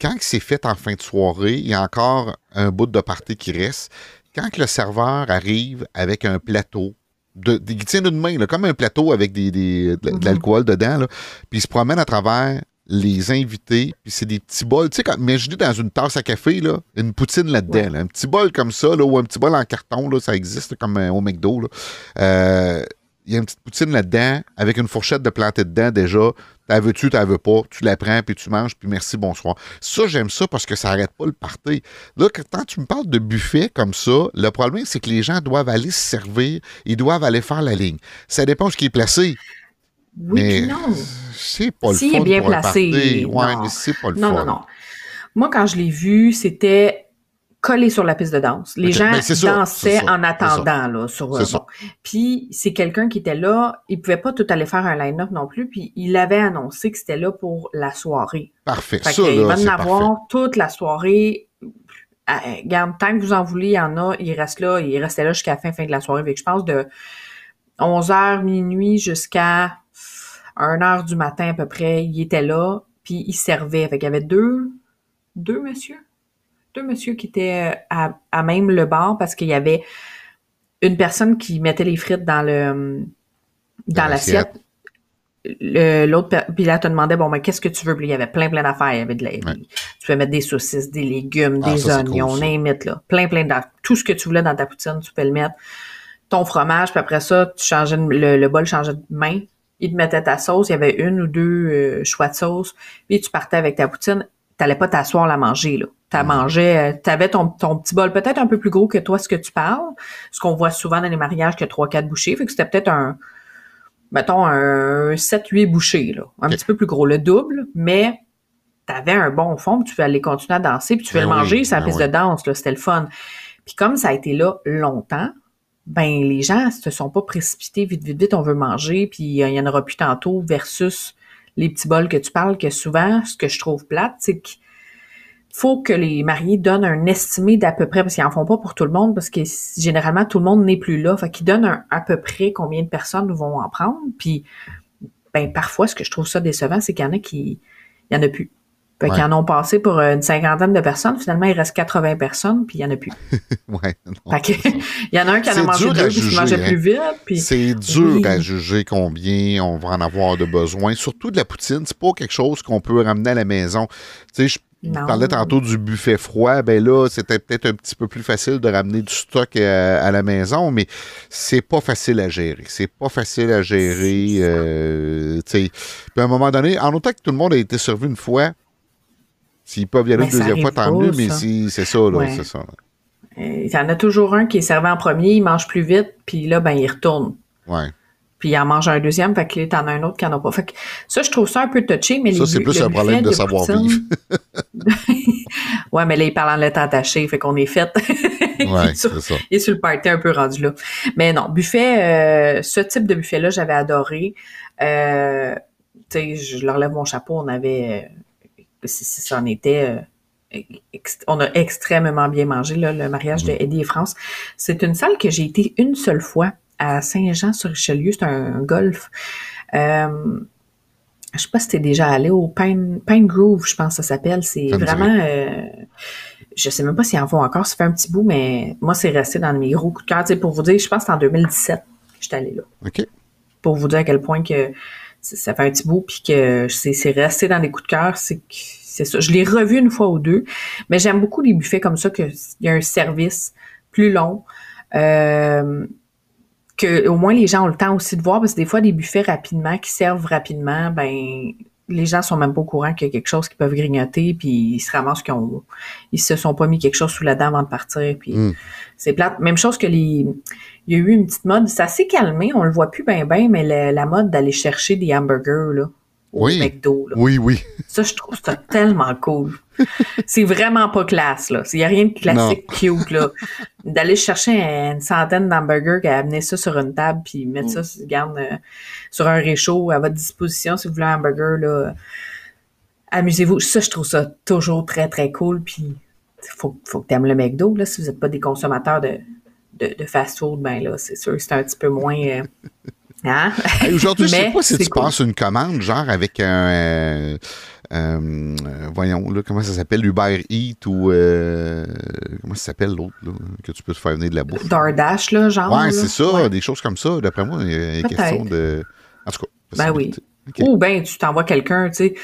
quand c'est fait en fin de soirée, il y a encore un bout de party qui reste. Quand le serveur arrive avec un plateau, de, de- il tient une main, là, comme un plateau avec des, des- de, de l'alcool dedans, là, puis il se promène à travers les invités, puis c'est des petits bols. Tu sais, quand, imaginez dans une tasse à café, là, une poutine là-dedans, Ouais. là, un petit bol comme ça, là, ou un petit bol en carton, là, ça existe comme euh, au McDo. Là. Euh, il y a une petite poutine là-dedans, avec une fourchette de planter dedans déjà. T'as veux-tu, t'as veux pas. Tu la prends, puis tu manges, puis merci, bonsoir. Ça, j'aime ça parce que ça arrête pas le party. Là, quand tu me parles de buffet comme ça, le problème, c'est que les gens doivent aller se servir, ils doivent aller faire la ligne. Ça dépend de ce qui est placé. Oui, mais non. C'est pas le S'il est bien placé. Ouais, mais c'est pas le non, Non, non, Moi, quand je l'ai vu, c'était collé sur la piste de danse. Les gens ben, dansaient en attendant là sur euh, bon. Puis c'est quelqu'un qui était là, il pouvait pas tout aller faire un line-up non plus, puis il avait annoncé que c'était là pour la soirée. Parfait. Fait ça, il va en avoir toute la soirée. Eh, garde, tant que vous en voulez, il y en a, il reste là, il restait là jusqu'à la fin, fin de la soirée. Fait je pense de 11h minuit jusqu'à 1h du matin à peu près, il était là, puis il servait. Fait qu'il y avait deux deux messieurs? Deux messieurs qui étaient euh, à, même le bar parce qu'il y avait une personne qui mettait les frites dans le dans, l'assiette. L'autre, puis là, te demandait, bon, mais qu'est-ce que tu veux? Puis il y avait plein, plein d'affaires. Il y avait de la, Tu peux mettre des saucisses, des légumes, ah, des oignons, cool, là. Plein, plein de, tout ce que tu voulais dans ta poutine, tu peux le mettre. Ton fromage, puis après ça, tu changeais, le, bol changeait de main. Il te mettait ta sauce. Il y avait une ou deux euh, choix de sauce. Puis tu partais avec ta poutine. T'allais pas t'asseoir la manger, là. T'as mangé, euh, t'avais ton, ton petit bol peut-être un peu plus gros que toi, ce que tu parles. Ce qu'on voit souvent dans les mariages, que trois, quatre bouchées. Fait que c'était peut-être un, mettons, un 7, 8 bouchées, là. Un petit peu plus gros, le double, mais t'avais un bon fond, puis tu aller continuer à danser, puis tu ben le manger, ça ben piste de danse, là. C'était le fun. Puis comme ça a été là longtemps, ben les gens se sont pas précipités vite, vite, vite, on veut manger, puis euh, il y en aura plus tantôt versus les petits bols que tu parles, que souvent, ce que je trouve plate, c'est que faut que les mariés donnent un estimé d'à peu près, parce qu'ils en font pas pour tout le monde, parce que généralement, tout le monde n'est plus là. Fait qu'ils donnent un, à peu près combien de personnes vont en prendre. Puis, ben, parfois, ce que je trouve ça décevant, c'est qu'il y en a qui, il y en a plus. Fait qu'ils en ont passé pour une cinquantaine de personnes. Finalement, il reste 80 personnes, puis il y en a plus. ouais. Fait que, il y en a un qui en a mangé deux, puis qui mangeait plus vite. Puis... C'est dur à juger combien on va en avoir de besoin. Surtout de la poutine, c'est pas quelque chose qu'on peut ramener à la maison. Tu sais, je tu parlais tantôt du buffet froid. Ben là, c'était peut-être un petit peu plus facile de ramener du stock euh, à, la maison, mais c'est pas facile à gérer. C'est pas facile à gérer. Euh, Puis à un moment donné, en autant que tout le monde a été servi une fois, s'ils peuvent y aller une deuxième fois, tant mieux, mais si, c'est ça, là, c'est ça. Euh, il y en a toujours un qui est servi en premier, il mange plus vite, puis là, ben, il retourne. Ouais puis il en mange un deuxième, fait que t'en as un autre qui en a pas. Fait que ça, je trouve ça un peu touché, mais Ça, c'est plus un problème de, savoir-vivre. ouais, mais là, il parle en lettres attaché, fait qu'on est fait. ouais, c'est ça. Il est sur le party un peu rendu là. Mais non, buffet, euh, ce type de buffet-là, j'avais adoré. Euh, tu sais, je leur lève mon chapeau, on avait, euh, si, ça en était, euh, on a extrêmement bien mangé, là, le mariage de mm. Eddie et France. C'est une salle que j'ai été une seule fois à Saint-Jean-sur-Richelieu. C'est un, golf. Euh, je sais pas si t'es déjà allé au Pine, Pine Grove, je pense que ça s'appelle. C'est vraiment... Euh, je sais même pas s'ils en font encore, ça fait un petit bout, mais moi, c'est resté dans mes gros coups de cœur. pour vous dire, je pense que c'est en 2017 que j'étais allée là. OK. Pour vous dire à quel point que ça fait un petit bout, puis que c'est resté dans des coups de cœur, c'est c'est ça. Je l'ai revu une fois ou deux, mais j'aime beaucoup les buffets comme ça, qu'il y a un service plus long. Euh, que au moins les gens ont le temps aussi de voir parce que des fois des buffets rapidement qui servent rapidement ben les gens sont même pas au courant qu'il y a quelque chose qu'ils peuvent grignoter puis ils se ramassent qu'ils ont ils se sont pas mis quelque chose sous la dent avant de partir puis hmm. c'est plate même chose que les il y a eu une petite mode ça s'est calmé on le voit plus ben ben mais la mode d'aller chercher des hamburgers là oui. McDo. Là. Oui, oui. Ça, je trouve ça tellement cool. c'est vraiment pas classe, là. Il n'y a rien de classique cute, là. D'aller chercher une centaine d'hamburgers, amener ça sur une table, puis mettre ça, garde, euh, sur un réchaud à votre disposition si vous voulez un hamburger, là. Amusez-vous. Ça, je trouve ça toujours très, très cool. Puis, faut, faut que tu aimes le McDo, là. Si vous n'êtes pas des consommateurs de, de, fast-food, ben là, c'est sûr que c'est un petit peu moins... Euh, Hein? Aujourd'hui, je sais pas si tu passes une commande, genre avec un. Euh, euh, voyons, là, comment ça s'appelle, Uber Eat ou. Euh, comment ça s'appelle l'autre, que tu peux te faire venir de la bouffe? DoorDash, là, genre. Ouais, c'est ça, des choses comme ça. D'après moi, il y a une question de. En tout cas. Ben oui. Ou ben tu t'envoies quelqu'un, tu sais.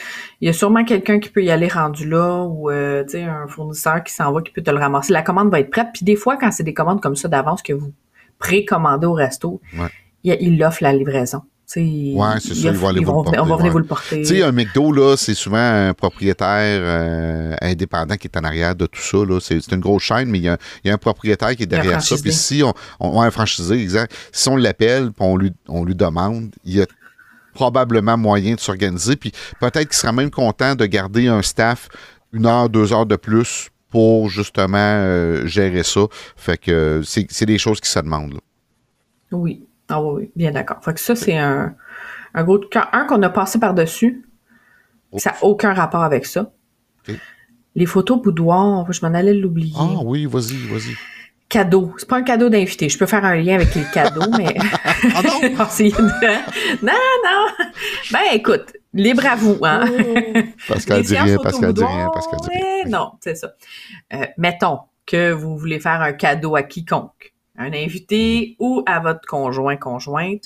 Il y a sûrement quelqu'un qui peut y aller rendu là ou tu sais un fournisseur qui s'en va qui peut te le ramasser. La commande va être prête. Puis des fois, quand c'est des commandes comme ça d'avance que vous précommandez au resto, il, offre la livraison. Oui, c'est ça, ils vont aller vous le porter. On va venir vous le porter. Tu sais, un McDo, là, c'est souvent un propriétaire euh, indépendant qui est en arrière de tout ça. Là. C'est, une grosse chaîne, mais il y, a, un propriétaire qui est derrière ça. Puis si on, on, un franchisé, exact. Si on l'appelle, puis on lui, on lui demande, il y a probablement moyen de s'organiser. Puis peut-être qu'il sera même content de garder un staff une heure, deux heures de plus pour justement euh, gérer ça. Fait que c'est des choses qui se demandent. Oui. Ah oui, bien d'accord. Fait que ça, c'est un, un gros Un qu'on a passé par-dessus. Ça n'a aucun rapport avec ça. Les photos boudoir, je m'en allais l'oublier. Ah oui, vas-y, vas-y. Cadeau. C'est pas un cadeau d'invité. Je peux faire un lien avec les cadeaux, mais. ah non! non, non! Ben écoute, libre à vous, hein? parce qu'elle dit rien, parce qu'elle dit rien, parce qu'elle dit rien. Non, c'est ça. Euh, mettons que vous voulez faire un cadeau à quiconque, un invité ou à votre conjoint, conjointe.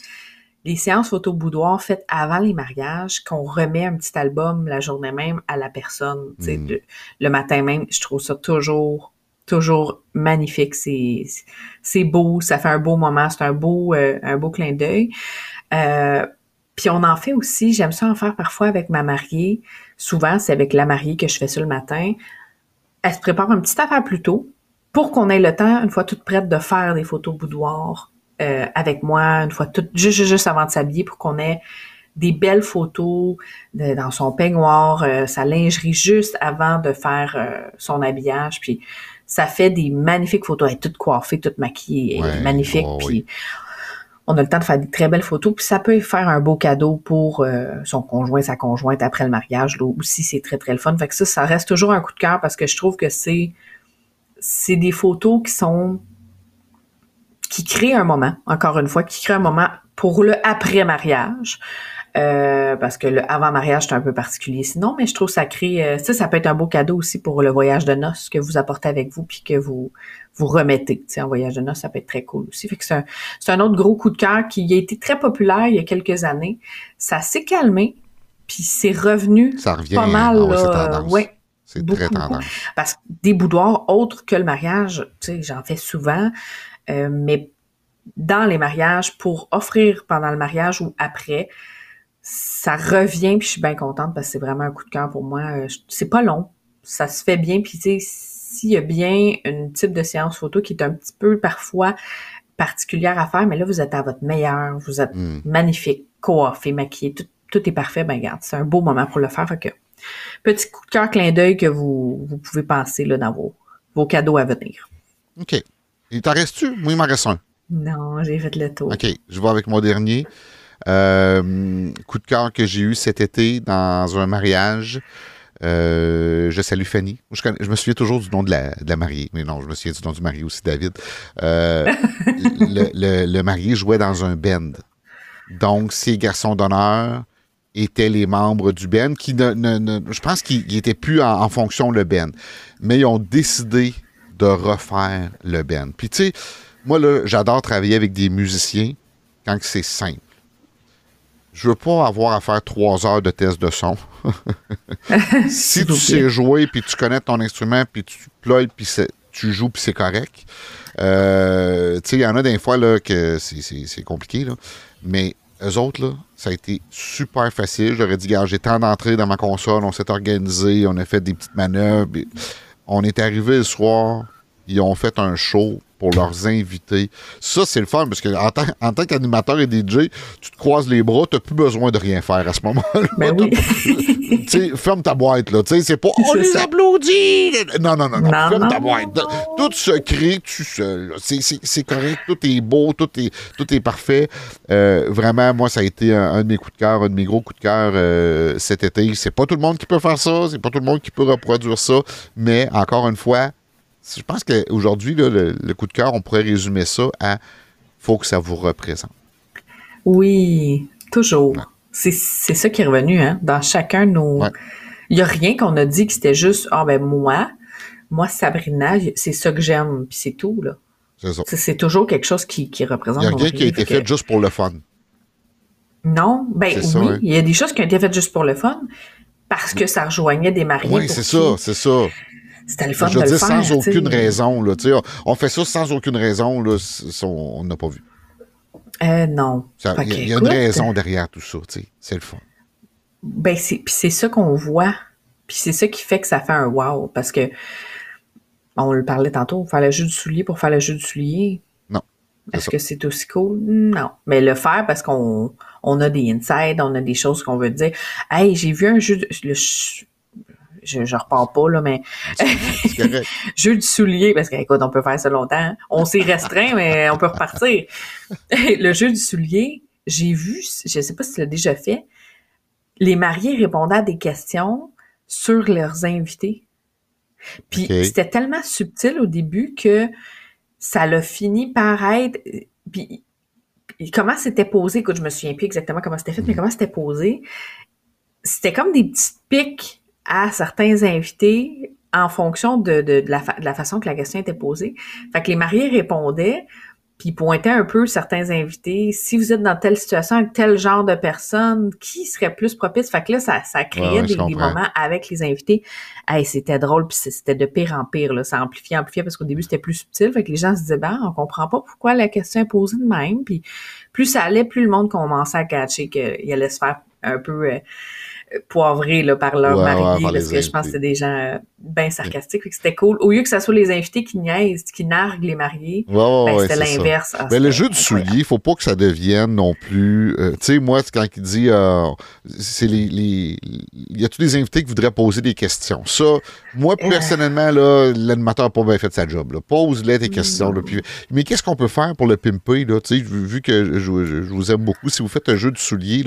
Les séances photo boudoir faites avant les mariages, qu'on remet un petit album la journée même à la personne, mm. le, le matin même, je trouve ça toujours toujours magnifique. C'est, c'est beau, ça fait un beau moment, c'est un beau, euh, un beau clin d'œil. Euh, puis on en fait aussi, j'aime ça en faire parfois avec ma mariée. Souvent, c'est avec la mariée que je fais ça le matin. Elle se prépare un petit affaire plus tôt pour qu'on ait le temps, une fois toute prête, de faire des photos boudoir euh, avec moi, une fois toute, juste, juste avant de s'habiller pour qu'on ait des belles photos dans son peignoir, sa lingerie juste avant de faire son habillage. Puis ça fait des magnifiques photos. Elle est toute coiffée, toute maquillée, magnifique. puis on a le temps de faire des très belles photos. Puis ça peut faire un beau cadeau pour euh, son conjoint, sa conjointe après le mariage. Là aussi, c'est très, très le fun. Fait que ça, ça reste toujours un coup de cœur parce que je trouve que c'est c'est des photos qui sont qui créent un moment, encore une fois, qui créent un moment pour le après-mariage. Euh, parce que le avant-mariage, c'est un peu particulier sinon, mais je trouve ça crée, euh, ça, ça peut être un beau cadeau aussi pour le voyage de noces que vous apportez avec vous puis que vous vous remettez. Tu sais, un voyage de noces, ça peut être très cool aussi. Fait que c'est un, c'est un autre gros coup de cœur qui a été très populaire il y a quelques années. Ça s'est calmé, puis c'est revenu ça revient, pas mal. Ah ouais, c'est très tendance. Parce que des boudoirs autres que le mariage, tu sais, j'en fais souvent, euh, mais dans les mariages, pour offrir pendant le mariage ou après, ça revient, puis je suis bien contente parce que c'est vraiment un coup de cœur pour moi. Euh, c'est pas long, ça se fait bien, puis tu sais, s'il y a bien un type de séance photo qui est un petit peu parfois particulière à faire, mais là, vous êtes à votre meilleur, vous êtes hmm. magnifique, coiffé, maquillé, tout, tout est parfait, ben regarde, c'est un beau moment pour le faire. Fait que, petit coup de cœur, clin d'œil que vous, vous pouvez penser là, dans vos, vos cadeaux à venir. OK. Il t'en reste-tu? Moi, il m'en reste un. Non, j'ai fait le tour. OK. Je vais avec mon dernier. Euh, coup de cœur que j'ai eu cet été dans un mariage. Euh, je salue Fanny. Je, me souviens toujours du nom de la, de la, mariée, mais non, je me souviens du nom du marié aussi, David. Euh, le, le, marié jouait dans un band. Donc, ces garçons d'honneur étaient les membres du band qui ne, je pense qu'ils n'étaient plus en, en, fonction le band, mais ils ont décidé de refaire le band. Puis tu sais, moi là, j'adore travailler avec des musiciens quand c'est simple je veux pas avoir à faire trois heures de test de son. si tu sais jouer, puis tu connais ton instrument, puis tu ploies, puis tu joues, puis c'est correct. Euh, tu sais, il y en a des fois là, que c'est compliqué, là. mais eux autres, là, ça a été super facile. J'aurais dit, gars, j'ai tant d'entrées dans ma console, on s'est organisé, on a fait des petites manœuvres. On est arrivé le soir, ils ont fait un show pour leurs invités. Ça, c'est le fun, parce que en, tant, qu'animateur et DJ, tu te croises les bras, tu n'as plus besoin de rien faire à ce moment-là. Ben oui. ferme ta boîte, là. C'est pas « On les applaudit! » Non, non, non, non. ferme ta boîte. Tout se crée tout seul. C'est correct, tout est beau, tout est, tout est parfait. Euh, vraiment, moi, ça a été un, de mes coups de cœur, un de mes gros coups de cœur euh, cet été. C'est pas tout le monde qui peut faire ça, c'est pas tout le monde qui peut reproduire ça, mais encore une fois, je pense qu'aujourd'hui, le, le, coup de cœur, on pourrait résumer ça à faut que ça vous représente. Oui, toujours. C'est ça qui est revenu, hein? Dans chacun de nos. Il n'y a rien qu'on a dit que c'était juste Ah ben moi, moi, Sabrina, c'est ça que j'aime, puis c'est tout, là. C'est ça. C'est toujours quelque chose qui, qui représente. Il n'y a rien qui a été fait juste pour le fun. Non, ben oui, hein. il y a des choses qui ont été faites juste pour le fun parce que ça rejoignait des mariés. Oui, c'est ça, c'est ça. C'était le fun Je de le faire, sans aucune raison. Là, on fait ça sans aucune raison. Là, on n'a pas vu. Euh, non. Il y, a une raison derrière tout ça. C'est le fond. Ben, c'est, puis c'est ça qu'on voit. Puis c'est ça qui fait que ça fait un wow. Parce que, on le parlait tantôt, faire le jeu du soulier pour faire le jeu du soulier. Non. Est-ce que c'est aussi cool? Non. Mais le faire parce qu'on on a des insides, on a des choses qu'on veut dire. Hey, j'ai vu un jeu de, le, je, je repars pas, là, mais jeu du soulier, parce qu'écoute, on peut faire ça longtemps. On s'est restreint, mais on peut repartir. le jeu du soulier, j'ai vu, je sais pas si tu l'as déjà fait, les mariés répondaient à des questions sur leurs invités. Puis c'était tellement subtil au début que ça l'a fini par être. Puis comment c'était posé, écoute, je me souviens plus exactement comment c'était fait, mais mhm. comment c'était posé? C'était comme des petites pics à certains invités en fonction de, de, la, de la façon que la question était posée. Fait que les mariés répondaient, puis pointait un peu certains invités. Si vous êtes dans telle situation avec tel genre de personne, qui serait plus propice? Fait que là, ça, ça créait des, moments avec les invités. Hey, c'était drôle, puis c'était de pire en pire. Là. Ça amplifiait, amplifiait, parce qu'au début, c'était plus subtil. Fait que les gens se disaient, ben, on comprend pas pourquoi la question est posée de même. Puis plus ça allait, plus le monde commençait à catcher qu'il allait se faire un peu... Euh, poivrés là, par leur mari, parce que je pense que c'était des gens euh, bien sarcastiques, que c'était cool. Au lieu que ce soit les invités qui niaisent, qui narguent les mariés, ben, c'était l'inverse. Ah, mais le jeu du soulier, il faut pas que ça devienne non plus... Euh, tu sais, moi, quand il dit... Euh, c'est les, Il y a tous les invités qui voudraient poser des questions? Ça, moi, personnellement, là, l'animateur n'a pas bien fait sa job. Pose-les tes questions. Là, puis... Mais qu'est-ce qu'on peut faire pour le pimper? Là? sais, vu que je, vous aime beaucoup, si vous faites un jeu du soulier,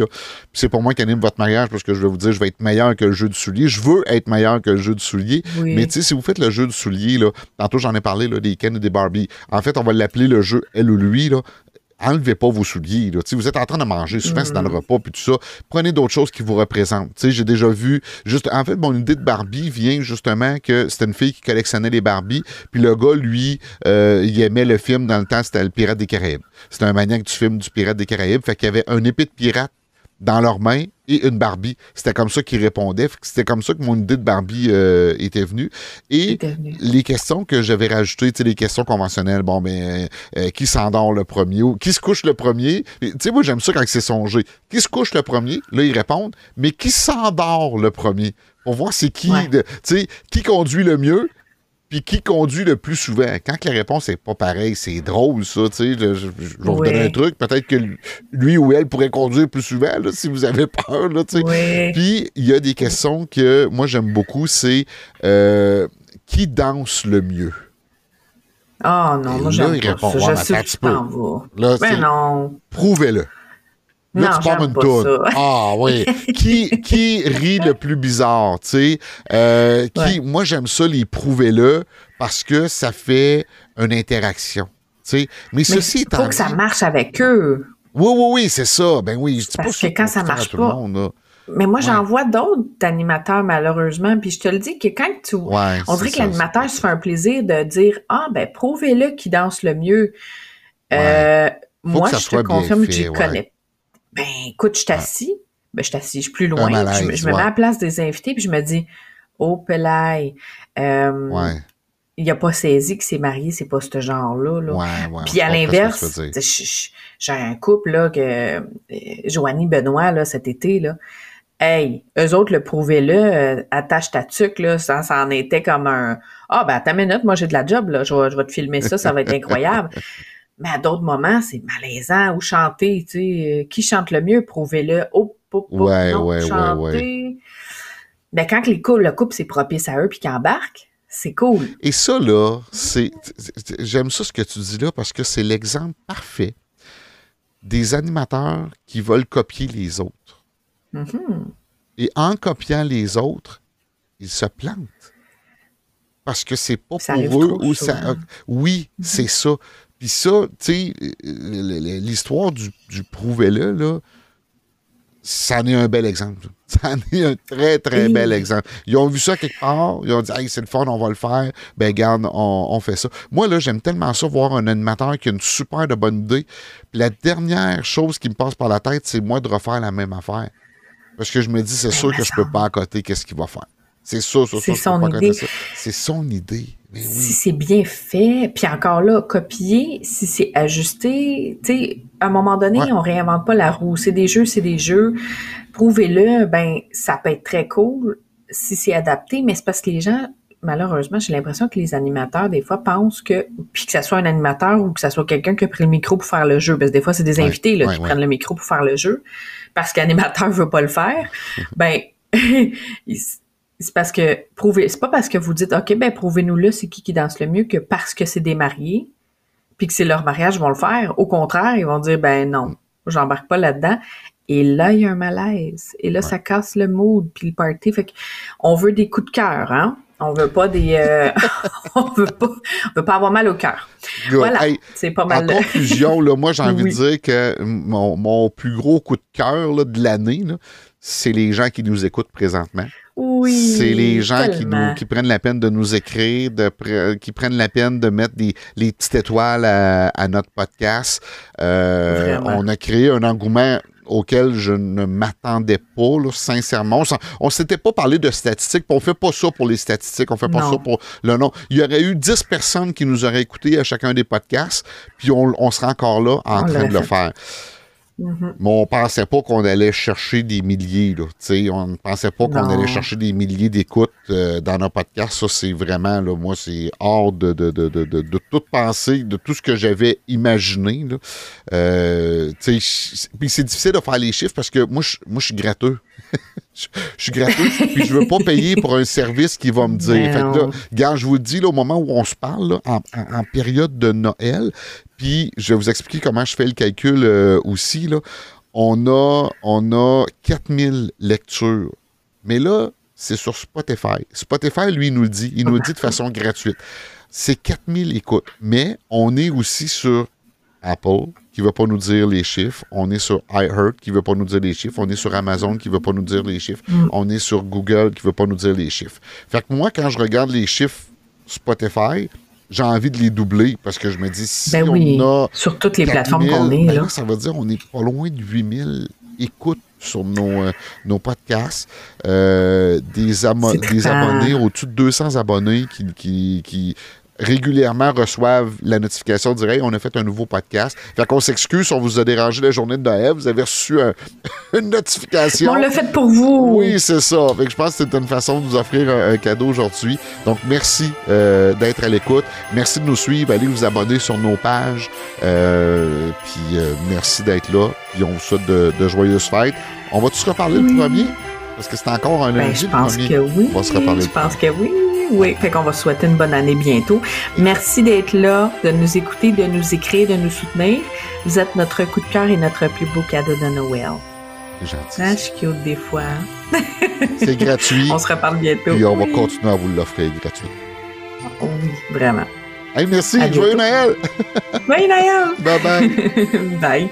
c'est pour moi qui anime votre mariage parce que je veux vous dire je vais être meilleur que le jeu du soulier. Je veux être meilleur que le jeu du soulier. Mais tu sais, si vous faites le jeu du soulier, là, tantôt j'en ai parlé là, des Ken et des Barbie. En fait, on va l'appeler le jeu elle ou lui. Là enlevez pas vos souliers. Là. Vous êtes en train de manger, souvent c'est dans le mm. repas, puis tout ça. Prenez d'autres choses qui vous représentent. J'ai déjà vu, juste, en fait, mon idée de Barbie vient justement que c'était une fille qui collectionnait les Barbies, puis le gars, lui, euh, il aimait le film dans le temps, c'était le Pirate des Caraïbes. C'était un maniaque du film du Pirate des Caraïbes, fait qu'il y avait un épée de pirate dans leurs mains et une Barbie. C'était comme ça qu'ils répondaient. C'était comme ça que mon idée de Barbie euh, était venue. Et les questions que j'avais rajoutées, les questions conventionnelles, bon, ben, euh, qui s'endort le premier ou qui se couche le premier? Tu sais, moi, j'aime ça quand c'est songé. Qui se couche le premier? Là, ils répondent. Mais qui s'endort le premier? Pour voir c'est qui, tu sais, qui conduit le mieux? Puis qui conduit le plus souvent? Quand la réponse n'est pas pareille, c'est drôle, ça, tu sais. Je, vais vous donner un truc. Peut-être que lui ou elle pourrait conduire plus souvent, là, si vous avez peur, là, tu sais. Puis, il y a des questions que moi, j'aime beaucoup, c'est euh, qui danse le mieux? Ah non, moi, j'aime pas ça. Je sais que Là, ben non. Prouvez-le. Là, tu parles une toune. Ah oui. qui, qui rit le plus bizarre, tu sais? Euh, qui, Moi, j'aime ça, les prouver-le, parce que ça fait une interaction. tu sais? Mais, ceci. Il faut que ça marche avec eux. Oui, oui, oui, c'est ça. Ben oui, je Parce que quand ça marche pas. mais moi, j'en vois d'autres animateurs, malheureusement. Puis je te le dis que quand tu. on dirait que l'animateur se fait un plaisir de dire Ah, ben, prouvez-le qui danse le mieux. Euh, moi, je te confirme que je connais ben, écoute, je t'assis. Ben, je t'assis, je suis plus loin. je, me mets à la place des invités, puis je me dis, oh, Pelay, euh, il a pas saisi que c'est marié, c'est pas ce genre-là. Là. puis à l'inverse, j'ai un couple, là, que euh, Joanie Benoît, là, cet été, là, Hey, eux autres le prouvaient-le, euh, attache ta tuque, là, ça, ça en était comme un Ah ben ta minute, moi j'ai de la job, là, je vais, je vais te filmer ça, ça va être incroyable. Mais à d'autres moments, c'est malaisant. Ou chanter, tu sais, euh, qui chante le mieux, prouvez-le. Oh, oh, oh ouais, non, ouais, chanter. Mais quand les couples, le couple, c'est propice à eux puis qu'ils embarquent, c'est cool. Et ça, là, c'est. J'aime ça ce que tu dis là parce que c'est l'exemple parfait des animateurs qui veulent copier les autres. Mm-hmm. Et en copiant les autres, ils se plantent. Parce que c'est pas pour eux ou ça. Oui, mm-hmm. c'est ça. Puis ça, tu sais, l'histoire du, du prouvez-le, là, ça en est un bel exemple. Ça en est un très, très bel exemple. Ils ont vu ça quelque part, ils ont dit, hey, c'est le fun, on va le faire. Ben, garde, on, fait ça. Moi, là, j'aime tellement ça, voir un animateur qui a une super de bonne idée. Puis la dernière chose qui me passe par la tête, c'est moi de refaire la même affaire. Parce que je me dis, c'est ben, sûr que je peux pas à côté, qu'est-ce qu'il va faire? C'est ça, ça, C'est son idée. C'est son idée. Oui. Si c'est bien fait, puis encore là, copier, si c'est ajusté, tu sais, à un moment donné, Ouais. on réinvente pas la roue. C'est des jeux, c'est des jeux. Prouvez-le, ben, ça peut être très cool si c'est adapté, mais c'est parce que les gens, malheureusement, j'ai l'impression que les animateurs, des fois, pensent que, puis que ça soit un animateur ou que ça soit quelqu'un qui a pris le micro pour faire le jeu, parce que des fois, c'est des Ouais, invités, là, ouais, qui prennent le micro pour faire le jeu, parce qu'animateur veut pas le faire, ben, c'est parce que prouvez, c'est pas parce que vous dites OK ben prouvez-nous-le c'est qui qui danse le mieux que parce que c'est des mariés puis que c'est leur mariage ils vont le faire. Au contraire, ils vont dire ben non, j'embarque pas là-dedans. Et là, il y a un malaise. Et là, ça casse le mood puis le party. Fait on veut des coups de cœur, hein. On veut pas des, euh, on veut pas, on veut pas avoir mal au cœur. Voilà, Hey, c'est pas en mal. de- conclusion, là, moi, j'ai envie Oui. de dire que mon, mon plus gros coup de cœur de l'année, c'est les gens qui nous écoutent présentement. Oui. c'est les gens qui, tellement. nous, qui prennent la peine de nous écrire, de pre- qui prennent la peine de mettre des, les petites étoiles à, à notre podcast. Euh, on a créé un engouement auquel je ne m'attendais pas, là, sincèrement. On ne s'était pas parlé de statistiques, on fait pas ça pour les statistiques, on fait pas Non. ça pour le nom. Il y aurait eu 10 personnes qui nous auraient écoutés à chacun des podcasts, puis on, on serait encore là en On train de le fait. Mhm. Mais on pensait pas qu'on allait chercher des milliers. Là, on ne pensait pas qu'on allait chercher des milliers d'écoutes euh, dans nos podcasts. Ça, c'est vraiment, là, moi, c'est hors de, de, de, de, toute pensée, de tout ce que j'avais imaginé. Euh, puis c'est difficile de faire les chiffres parce que moi, je, moi, je suis gratteux. je, je suis gratteux, puis je veux pas payer pour un service qui va me dire. Ben Fait que là, non. Gars, je vous le dis, là, au moment où on se parle, là, en, en- en période de Noël, puis je vais vous expliquer comment je fais le calcul euh, aussi. Là. On, a, on a 4000 lectures. Mais là, c'est sur Spotify. Spotify, lui, il nous le dit. Il nous le dit de façon gratuite. C'est 4000 écoutes. Mais on est aussi sur Apple, qui ne va pas nous dire les chiffres. On est sur iHeart, qui ne veut pas nous dire les chiffres. On est sur Amazon, qui ne veut pas nous dire les chiffres. On est sur Google, qui ne veut pas nous dire les chiffres. Fait que moi, quand je regarde les chiffres Spotify, j'ai envie de les doubler parce que je me dis, si Ben oui, on a sur toutes les 4000, plateformes qu'on est, ben là. ça veut dire qu'on est pas loin de 8000 écoutes sur nos, euh, nos podcasts. Euh, des, C'est des abonnés, au-dessus de 200 abonnés qui, qui, qui régulièrement reçoivent la notification dire Hey, on a fait un nouveau podcast. Fait qu'on s'excuse si on vous a dérangé la journée de Noël. Vous avez reçu un- une notification. On l'a fait pour vous. Oui, c'est ça. Fait que je pense que c'est une façon de vous offrir un, un cadeau aujourd'hui. Donc, merci euh, d'être à l'écoute. Merci de nous suivre. Allez vous abonner sur nos pages. Euh, puis, euh, merci d'être là. Puis, on vous souhaite de, de joyeuses fêtes. On va tous se reparler le premier? Parce que c'est encore un Ben, lundi je le pense premier. que oui. On va se reparler. Je pense que oui. Oui. Fait qu'on va souhaiter une bonne année bientôt. Merci d'être là, de nous écouter, de nous écrire, de nous soutenir. Vous êtes notre coup de cœur et notre plus beau cadeau de Noël. C'est gentil. Hein, je suis cute des fois. hein? C'est gratuit. On se reparle bientôt. Puis, on va continuer à vous l'offrir gratuit. Oui, vraiment. Hey, merci. Joyeux. Noël. Bye, Naya! Bye bye. Bye.